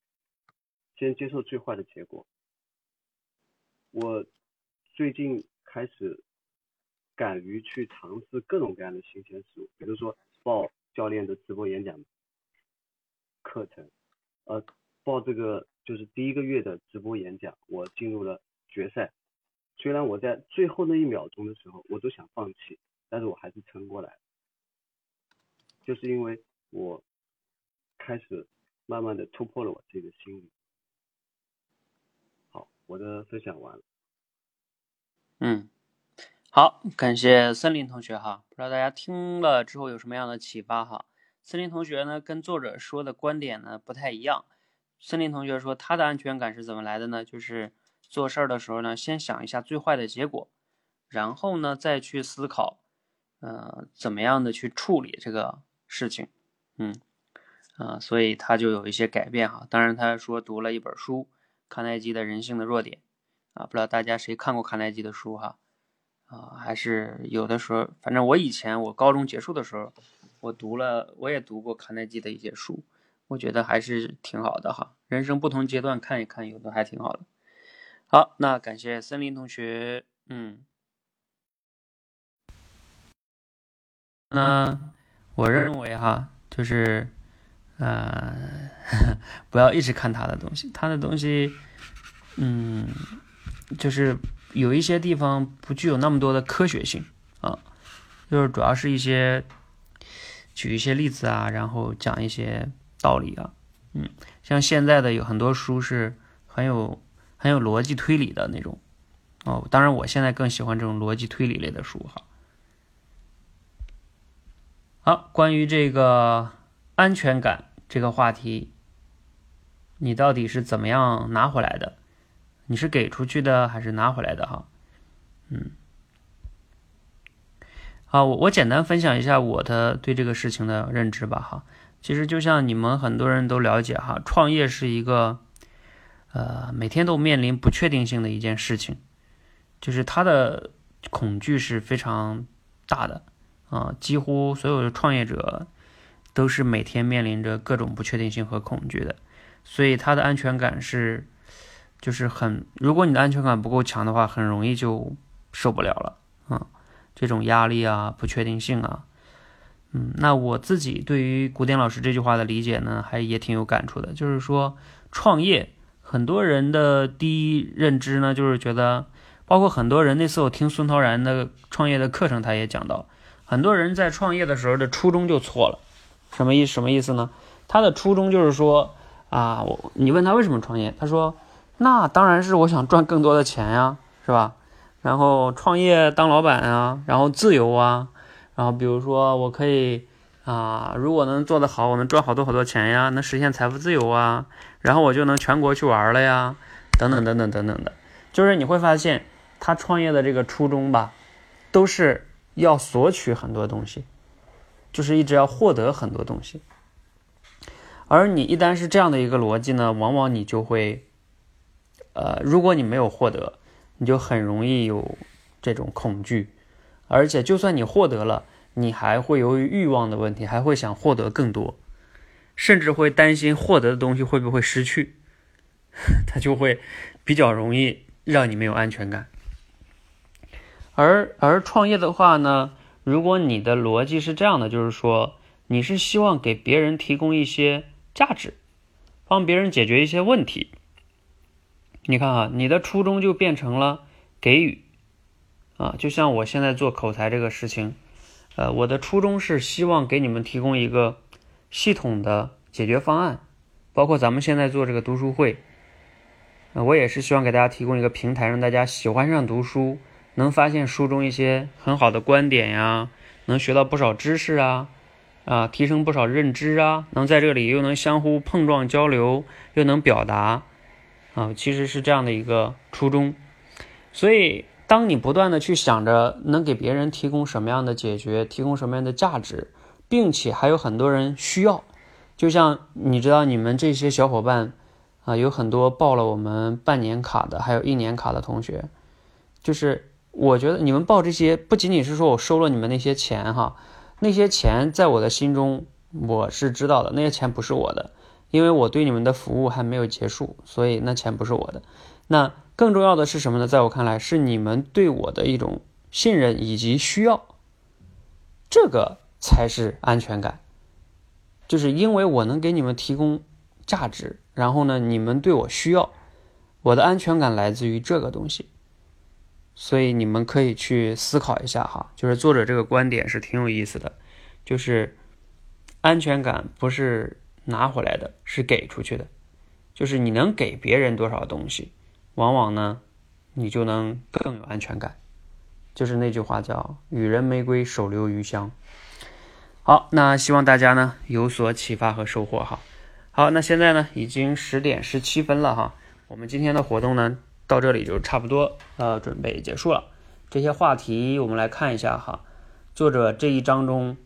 Speaker 10: 先接受最坏的结果。我最近开始敢于去尝试各种各样的新鲜事物，比如说报教练的直播演讲课程，呃，报这个就是第一个月的直播演讲，我进入了决赛。虽然我在最后那一秒钟的时候，我都想放弃。但是我还是撑过来，就是因为我开始慢慢的突破了我自己的心理。好，我的分享完了。
Speaker 1: 嗯，好，感谢森林同学哈，不知道大家听了之后有什么样的启发哈。森林同学呢，跟作者说的观点呢不太一样。森林同学说他的安全感是怎么来的呢？就是做事儿的时候呢，先想一下最坏的结果，然后呢再去思考。呃，怎么样的去处理这个事情？嗯，啊，所以他就有一些改变哈。当然，他说读了一本书《康奈基的人性的弱点》啊，不知道大家谁看过康奈基的书哈？啊，还是有的时候，反正我以前我高中结束的时候，我读了，我也读过康奈基的一些书，我觉得还是挺好的哈。人生不同阶段看一看，有的还挺好的。好，那感谢森林同学，嗯。那我认为哈，就是，呃，不要一直看他的东西，他的东西，嗯，就是有一些地方不具有那么多的科学性啊，就是主要是一些举一些例子啊，然后讲一些道理啊，嗯，像现在的有很多书是很有很有逻辑推理的那种，哦，当然我现在更喜欢这种逻辑推理类的书哈。好，关于这个安全感这个话题，你到底是怎么样拿回来的？你是给出去的还是拿回来的？哈，嗯，好，我我简单分享一下我的对这个事情的认知吧。哈，其实就像你们很多人都了解哈，创业是一个呃每天都面临不确定性的一件事情，就是他的恐惧是非常大的。啊，几乎所有的创业者都是每天面临着各种不确定性和恐惧的，所以他的安全感是，就是很，如果你的安全感不够强的话，很容易就受不了了啊，这种压力啊，不确定性啊，嗯，那我自己对于古典老师这句话的理解呢，还也挺有感触的，就是说创业，很多人的第一认知呢，就是觉得，包括很多人那次我听孙涛然的创业的课程，他也讲到。很多人在创业的时候的初衷就错了，什么意什么意思呢？他的初衷就是说啊，我你问他为什么创业，他说那当然是我想赚更多的钱呀，是吧？然后创业当老板啊，然后自由啊，然后比如说我可以啊，如果能做得好，我能赚好多好多钱呀，能实现财富自由啊，然后我就能全国去玩了呀，等等等等等等的，就是你会发现他创业的这个初衷吧，都是。要索取很多东西，就是一直要获得很多东西，而你一旦是这样的一个逻辑呢，往往你就会，呃，如果你没有获得，你就很容易有这种恐惧，而且就算你获得了，你还会由于欲望的问题，还会想获得更多，甚至会担心获得的东西会不会失去，它就会比较容易让你没有安全感。而而创业的话呢，如果你的逻辑是这样的，就是说你是希望给别人提供一些价值，帮别人解决一些问题。你看啊，你的初衷就变成了给予啊，就像我现在做口才这个事情，呃，我的初衷是希望给你们提供一个系统的解决方案，包括咱们现在做这个读书会，我也是希望给大家提供一个平台，让大家喜欢上读书。能发现书中一些很好的观点呀，能学到不少知识啊，啊，提升不少认知啊，能在这里又能相互碰撞交流，又能表达，啊，其实是这样的一个初衷。所以，当你不断的去想着能给别人提供什么样的解决，提供什么样的价值，并且还有很多人需要，就像你知道，你们这些小伙伴啊，有很多报了我们半年卡的，还有一年卡的同学，就是。我觉得你们报这些不仅仅是说我收了你们那些钱哈，那些钱在我的心中我是知道的，那些钱不是我的，因为我对你们的服务还没有结束，所以那钱不是我的。那更重要的是什么呢？在我看来，是你们对我的一种信任以及需要，这个才是安全感，就是因为我能给你们提供价值，然后呢，你们对我需要，我的安全感来自于这个东西。所以你们可以去思考一下哈，就是作者这个观点是挺有意思的，就是安全感不是拿回来的，是给出去的，就是你能给别人多少东西，往往呢，你就能更有安全感。就是那句话叫“予人玫瑰，手留余香”。好，那希望大家呢有所启发和收获哈。好，那现在呢已经十点十七分了哈，我们今天的活动呢。到这里就差不多，呃，准备结束了。这些话题我们来看一下哈。作者这一章中，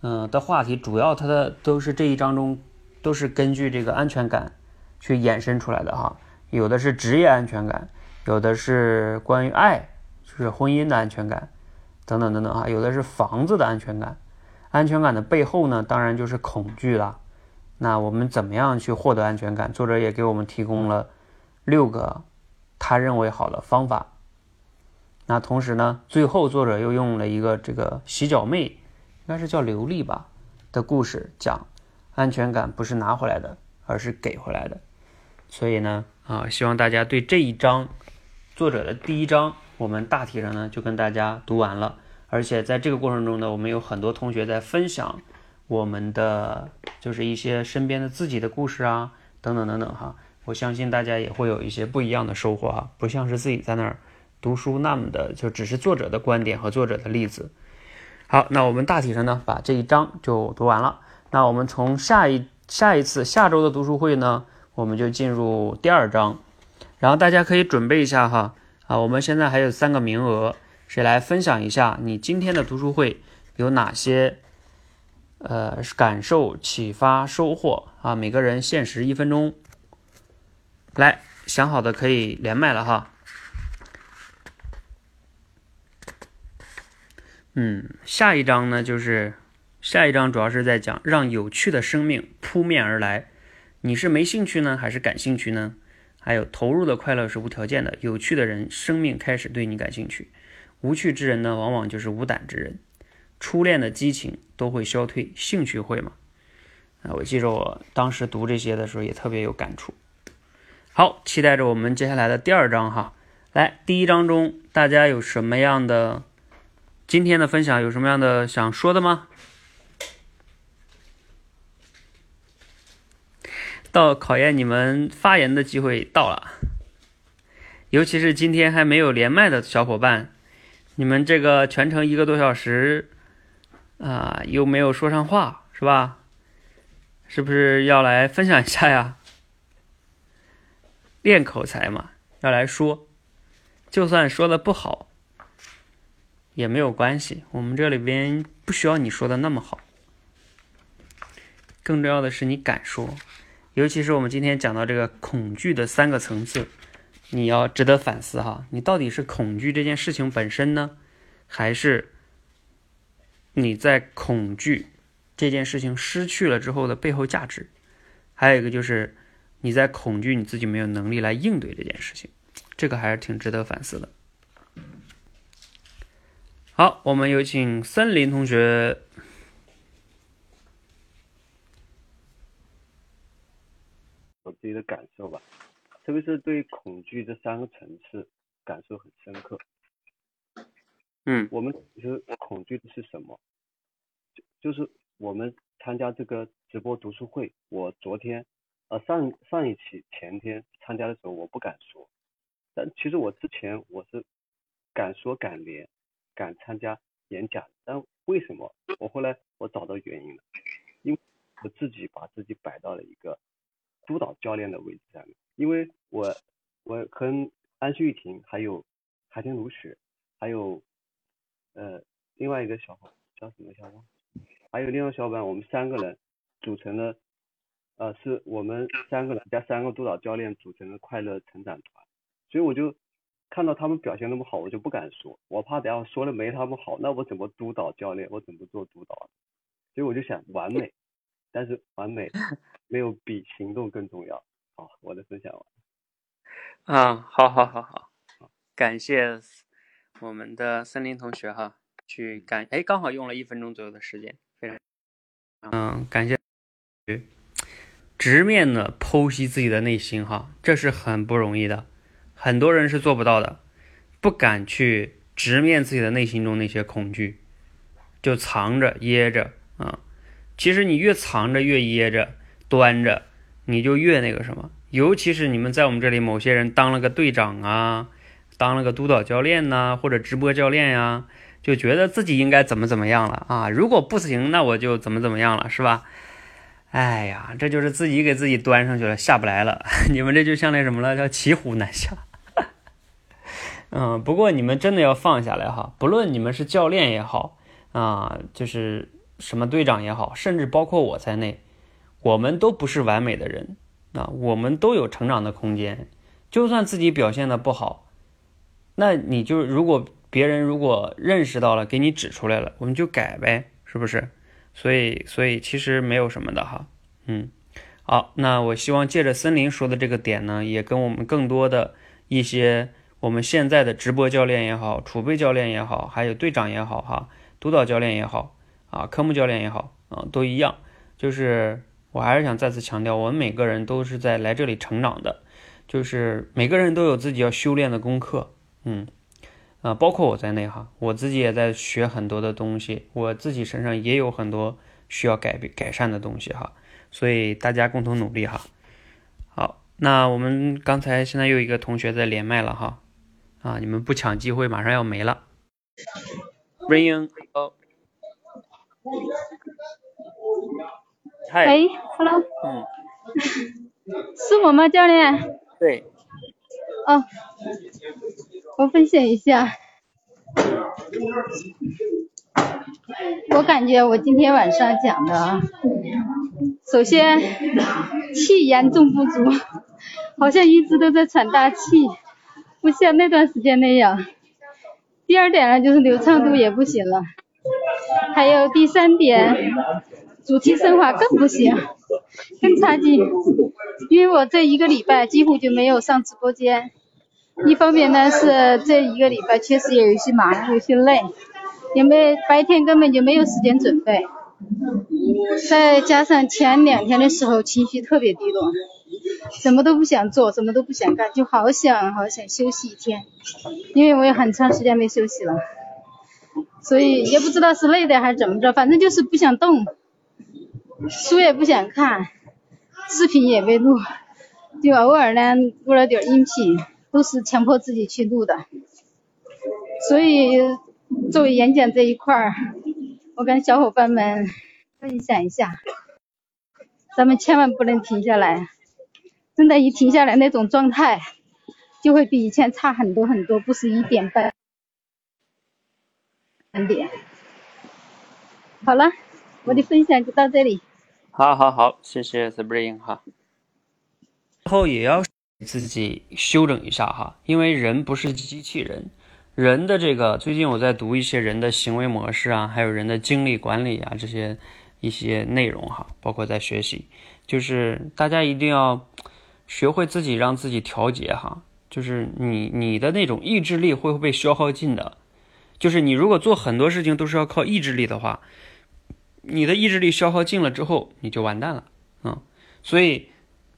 Speaker 1: 嗯的话题主要它的都是这一章中都是根据这个安全感去衍生出来的哈。有的是职业安全感，有的是关于爱，就是婚姻的安全感，等等等等哈。有的是房子的安全感。安全感的背后呢，当然就是恐惧了。那我们怎么样去获得安全感？作者也给我们提供了六个。他认为好的方法。那同时呢，最后作者又用了一个这个洗脚妹，应该是叫刘丽吧的故事，讲安全感不是拿回来的，而是给回来的。所以呢，啊，希望大家对这一章作者的第一章，我们大体上呢就跟大家读完了。而且在这个过程中呢，我们有很多同学在分享我们的就是一些身边的自己的故事啊，等等等等哈。我相信大家也会有一些不一样的收获哈，不像是自己在那儿读书那么的，就只是作者的观点和作者的例子。好，那我们大体上呢，把这一章就读完了。那我们从下一下一次下周的读书会呢，我们就进入第二章，然后大家可以准备一下哈。啊，我们现在还有三个名额，谁来分享一下你今天的读书会有哪些呃感受、启发、收获啊？每个人限时一分钟。来，想好的可以连麦了哈。嗯，下一章呢，就是下一章主要是在讲让有趣的生命扑面而来。你是没兴趣呢，还是感兴趣呢？还有投入的快乐是无条件的，有趣的人生命开始对你感兴趣。无趣之人呢，往往就是无胆之人。初恋的激情都会消退，兴趣会吗？啊，我记着我当时读这些的时候也特别有感触。好，期待着我们接下来的第二章哈。来，第一章中大家有什么样的今天的分享？有什么样的想说的吗？到考验你们发言的机会到了，尤其是今天还没有连麦的小伙伴，你们这个全程一个多小时啊，又没有说上话，是吧？是不是要来分享一下呀？练口才嘛，要来说，就算说的不好也没有关系，我们这里边不需要你说的那么好。更重要的是你敢说。尤其是我们今天讲到这个恐惧的三个层次，你要值得反思哈，你到底是恐惧这件事情本身呢，还是你在恐惧这件事情失去了之后的背后价值？还有一个就是你在恐惧你自己没有能力来应对这件事情，这个还是挺值得反思的。好，我们有请森林同学。
Speaker 10: 我自己的感受吧，特别是对恐惧这三个层次感受很深刻。
Speaker 1: 嗯，
Speaker 10: 我们其实恐惧的是什么？就就是我们参加这个直播读书会，我昨天呃上上一期前天参加的时候，我不敢说，但其实我之前我是敢说敢连敢参加演讲，但为什么？我后来我找到原因了，因为我自己把自己摆到了一个。督导教练的位置上面，因为我我和安旭玉婷还有海天如雪，还有呃另外一个小伙叫什么小伙，还有另外小伙伴，我们三个人组成了呃是我们三个人加三个督导教练组成的快乐成长团，所以我就看到他们表现那么好，我就不敢说，我怕等下说了没他们好，那我怎么督导教练，我怎么做督导？所以我就想完美。但是完美 没有比行动更重要。好，我的分享完。
Speaker 1: 啊，好好好好，感谢我们的森林同学哈，去感哎，刚好用了一分钟左右的时间，非常嗯，感谢直面的剖析自己的内心哈，这是很不容易的，很多人是做不到的，不敢去直面自己的内心中那些恐惧，就藏着掖着啊。其实你越藏着，越掖着，端着，你就越那个什么。尤其是你们在我们这里，某些人当了个队长啊，当了个督导教练呐，或者直播教练呀，就觉得自己应该怎么怎么样了啊。如果不行，那我就怎么怎么样了，是吧？哎呀，这就是自己给自己端上去了，下不来了。你们这就像那什么了，叫骑虎难下。嗯，不过你们真的要放下来哈，不论你们是教练也好啊，就是。什么队长也好，甚至包括我在内，我们都不是完美的人啊，我们都有成长的空间。就算自己表现的不好，那你就如果别人如果认识到了，给你指出来了，我们就改呗，是不是？所以，所以其实没有什么的哈。嗯，好，那我希望借着森林说的这个点呢，也跟我们更多的一些我们现在的直播教练也好，储备教练也好，还有队长也好哈，督导教练也好。啊，科目教练也好，啊，都一样。就是我还是想再次强调，我们每个人都是在来这里成长的，就是每个人都有自己要修炼的功课。嗯，啊，包括我在内哈，我自己也在学很多的东西，我自己身上也有很多需要改变改善的东西哈。所以大家共同努力哈。好，那我们刚才现在又一个同学在连麦了哈。啊，你们不抢机会，马上要没了。Rain，哦。
Speaker 6: 喂，Hello，
Speaker 1: 嗯，
Speaker 6: 是我吗，教练？
Speaker 1: 对。
Speaker 6: 哦，我分享一下。我感觉我今天晚上讲的，首先气严重不足，好像一直都在喘大气，不像那段时间那样。第二点呢，就是流畅度也不行了。还有第三点，主题升华更不行，更差劲。因为我这一个礼拜几乎就没有上直播间，一方面呢是这一个礼拜确实也有一些忙，有些累，因为白天根本就没有时间准备，再加上前两天的时候情绪特别低落，什么都不想做，什么都不想干，就好想好想休息一天，因为我也很长时间没休息了。所以也不知道是累的还是怎么着，反正就是不想动，书也不想看，视频也没录，就偶尔呢录了点音频，都是强迫自己去录的。所以作为演讲这一块儿，我跟小伙伴们分享一下，咱们千万不能停下来，真的，一停下来那种状态，就会比以前差很多很多，不是一点半。点，好了，我的分享就到这里，
Speaker 1: 好好好，谢谢 Spring 哈。然后也要自己修整一下哈，因为人不是机器人，人的这个最近我在读一些人的行为模式啊，还有人的精力管理啊这些一些内容哈，包括在学习，就是大家一定要学会自己让自己调节哈，就是你你的那种意志力会被消耗尽的，就是你如果做很多事情都是要靠意志力的话。你的意志力消耗尽了之后，你就完蛋了，嗯，所以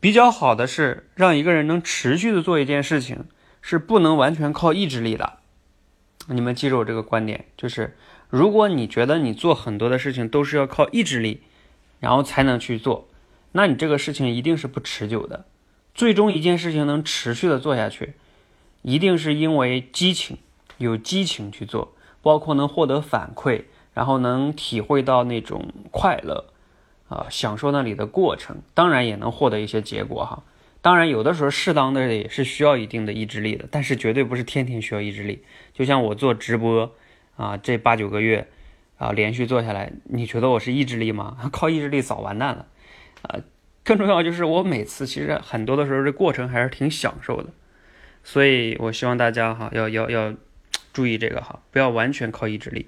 Speaker 1: 比较好的是让一个人能持续的做一件事情，是不能完全靠意志力的。你们记住我这个观点，就是如果你觉得你做很多的事情都是要靠意志力，然后才能去做，那你这个事情一定是不持久的。最终一件事情能持续的做下去，一定是因为激情，有激情去做，包括能获得反馈。然后能体会到那种快乐，啊，享受那里的过程，当然也能获得一些结果哈。当然有的时候适当的也是需要一定的意志力的，但是绝对不是天天需要意志力。就像我做直播啊，这八九个月啊连续做下来，你觉得我是意志力吗？靠意志力早完蛋了啊！更重要就是我每次其实很多的时候这过程还是挺享受的，所以我希望大家哈要要要注意这个哈，不要完全靠意志力。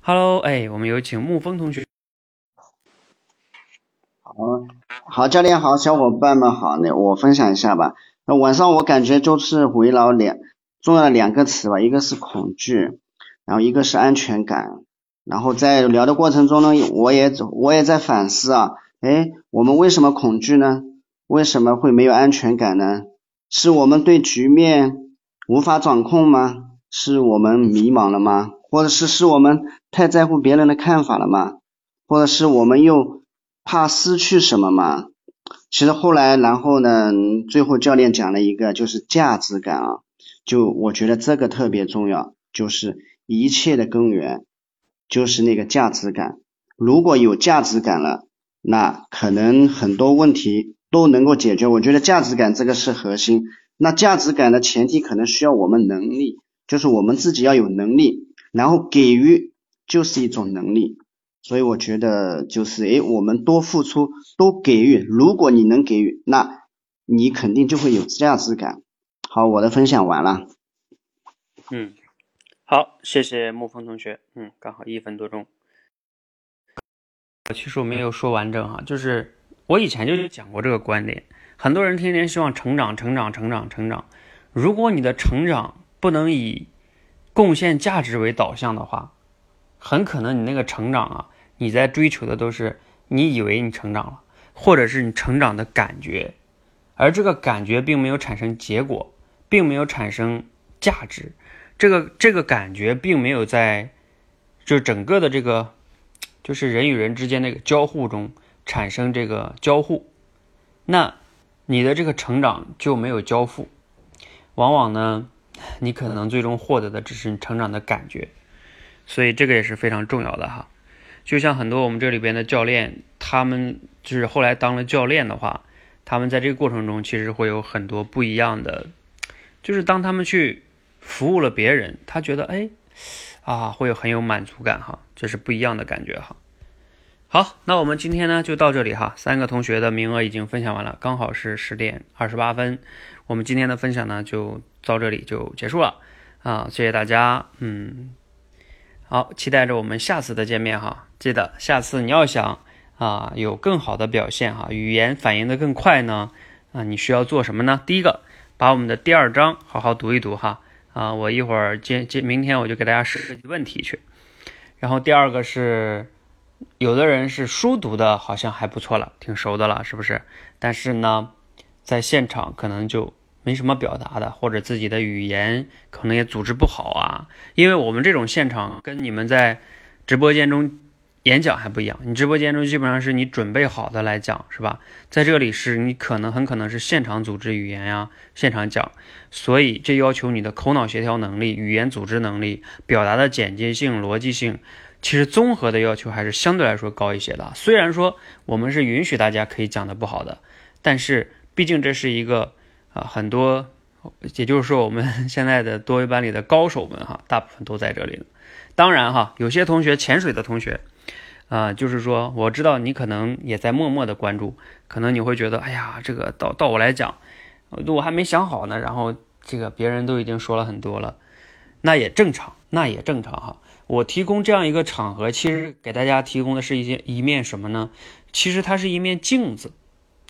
Speaker 1: Hello，哎，我们有请沐风同学。
Speaker 4: 好，好，教练好，小伙伴们好，那我分享一下吧。那晚上我感觉就是围绕两重要的两个词吧，一个是恐惧，然后一个是安全感。然后在聊的过程中呢，我也我也在反思啊，哎，我们为什么恐惧呢？为什么会没有安全感呢？是我们对局面无法掌控吗？是我们迷茫了吗？或者是是我们太在乎别人的看法了吗？或者是我们又怕失去什么吗？其实后来，然后呢，最后教练讲了一个就是价值感啊，就我觉得这个特别重要，就是一切的根源就是那个价值感。如果有价值感了，那可能很多问题都能够解决。我觉得价值感这个是核心。那价值感的前提可能需要我们能力，就是我们自己要有能力。然后给予就是一种能力，所以我觉得就是诶，我们多付出，多给予。如果你能给予，那你肯定就会有价值感。好，我的分享完了。
Speaker 1: 嗯，好，谢谢沐风同学。嗯，刚好一分多钟。其实我没有说完整哈，就是我以前就讲过这个观点。很多人天天希望成长、成长、成长、成长。如果你的成长不能以贡献价值为导向的话，很可能你那个成长啊，你在追求的都是你以为你成长了，或者是你成长的感觉，而这个感觉并没有产生结果，并没有产生价值，这个这个感觉并没有在就整个的这个就是人与人之间那个交互中产生这个交互，那你的这个成长就没有交付，往往呢。你可能最终获得的只是你成长的感觉，所以这个也是非常重要的哈。就像很多我们这里边的教练，他们就是后来当了教练的话，他们在这个过程中其实会有很多不一样的，就是当他们去服务了别人，他觉得哎啊会有很有满足感哈，这是不一样的感觉哈。好，那我们今天呢就到这里哈，三个同学的名额已经分享完了，刚好是十点二十八分，我们今天的分享呢就。到这里就结束了啊！谢谢大家，嗯，好，期待着我们下次的见面哈。记得下次你要想啊有更好的表现哈，语言反应的更快呢啊，你需要做什么呢？第一个，把我们的第二章好好读一读哈啊，我一会儿接接明天我就给大家设计问题去。然后第二个是，有的人是书读的好像还不错了，挺熟的了，是不是？但是呢，在现场可能就。没什么表达的，或者自己的语言可能也组织不好啊。因为我们这种现场跟你们在直播间中演讲还不一样，你直播间中基本上是你准备好的来讲，是吧？在这里是你可能很可能是现场组织语言呀，现场讲，所以这要求你的口脑协调能力、语言组织能力、表达的简洁性、逻辑性，其实综合的要求还是相对来说高一些的。虽然说我们是允许大家可以讲的不好的，但是毕竟这是一个。啊，很多，也就是说，我们 现在的多维班里的高手们哈，大部分都在这里呢。当然哈，有些同学潜水的同学，啊，就是说我知道你可能也在默默的关注，可能你会觉得，哎呀，这个到到我来讲，我我还没想好呢，然后这个别人都已经说了很多了，那也正常，那也正常哈。我提供这样一个场合，其实给大家提供的是一些一面什么呢？其实它是一面镜子，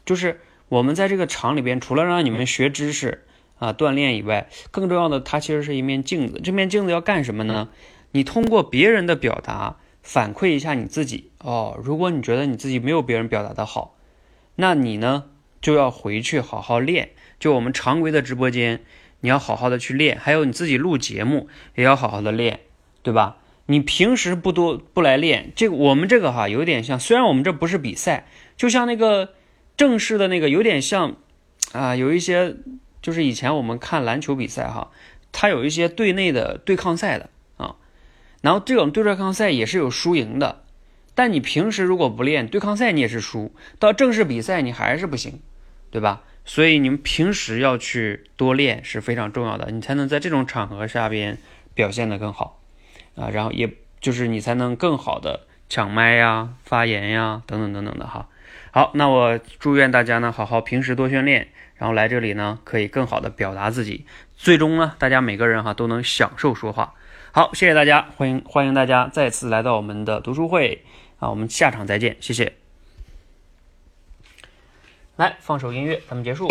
Speaker 1: 就是我们在这个场里边，除了让你们学知识啊锻炼以外，更重要的，它其实是一面镜子。这面镜子要干什么呢？你通过别人的表达反馈一下你自己哦。如果你觉得你自己没有别人表达的好，那你呢就要回去好好练。就我们常规的直播间，你要好好的去练，还有你自己录节目也要好好的练，对吧？你平时不多不来练，这个我们这个哈有点像，虽然我们这不是比赛，就像那个正式的那个有点像啊，有一些就是以前我们看篮球比赛哈，它有一些队内的对抗赛的啊，然后这种对抗赛也是有输赢的，但你平时如果不练对抗赛，你也是输，到正式比赛你还是不行，对吧？所以你们平时要去多练是非常重要的，你才能在这种场合下边表现得更好。啊，然后也就是你才能更好的抢麦呀、发言呀等等等等的哈。好，那我祝愿大家呢好好平时多训练，然后来这里呢可以更好的表达自己，最终呢大家每个人哈都能享受说话。好，谢谢大家，欢迎欢迎大家再次来到我们的读书会啊，我们下场再见，谢谢。来放首音乐，咱们结束。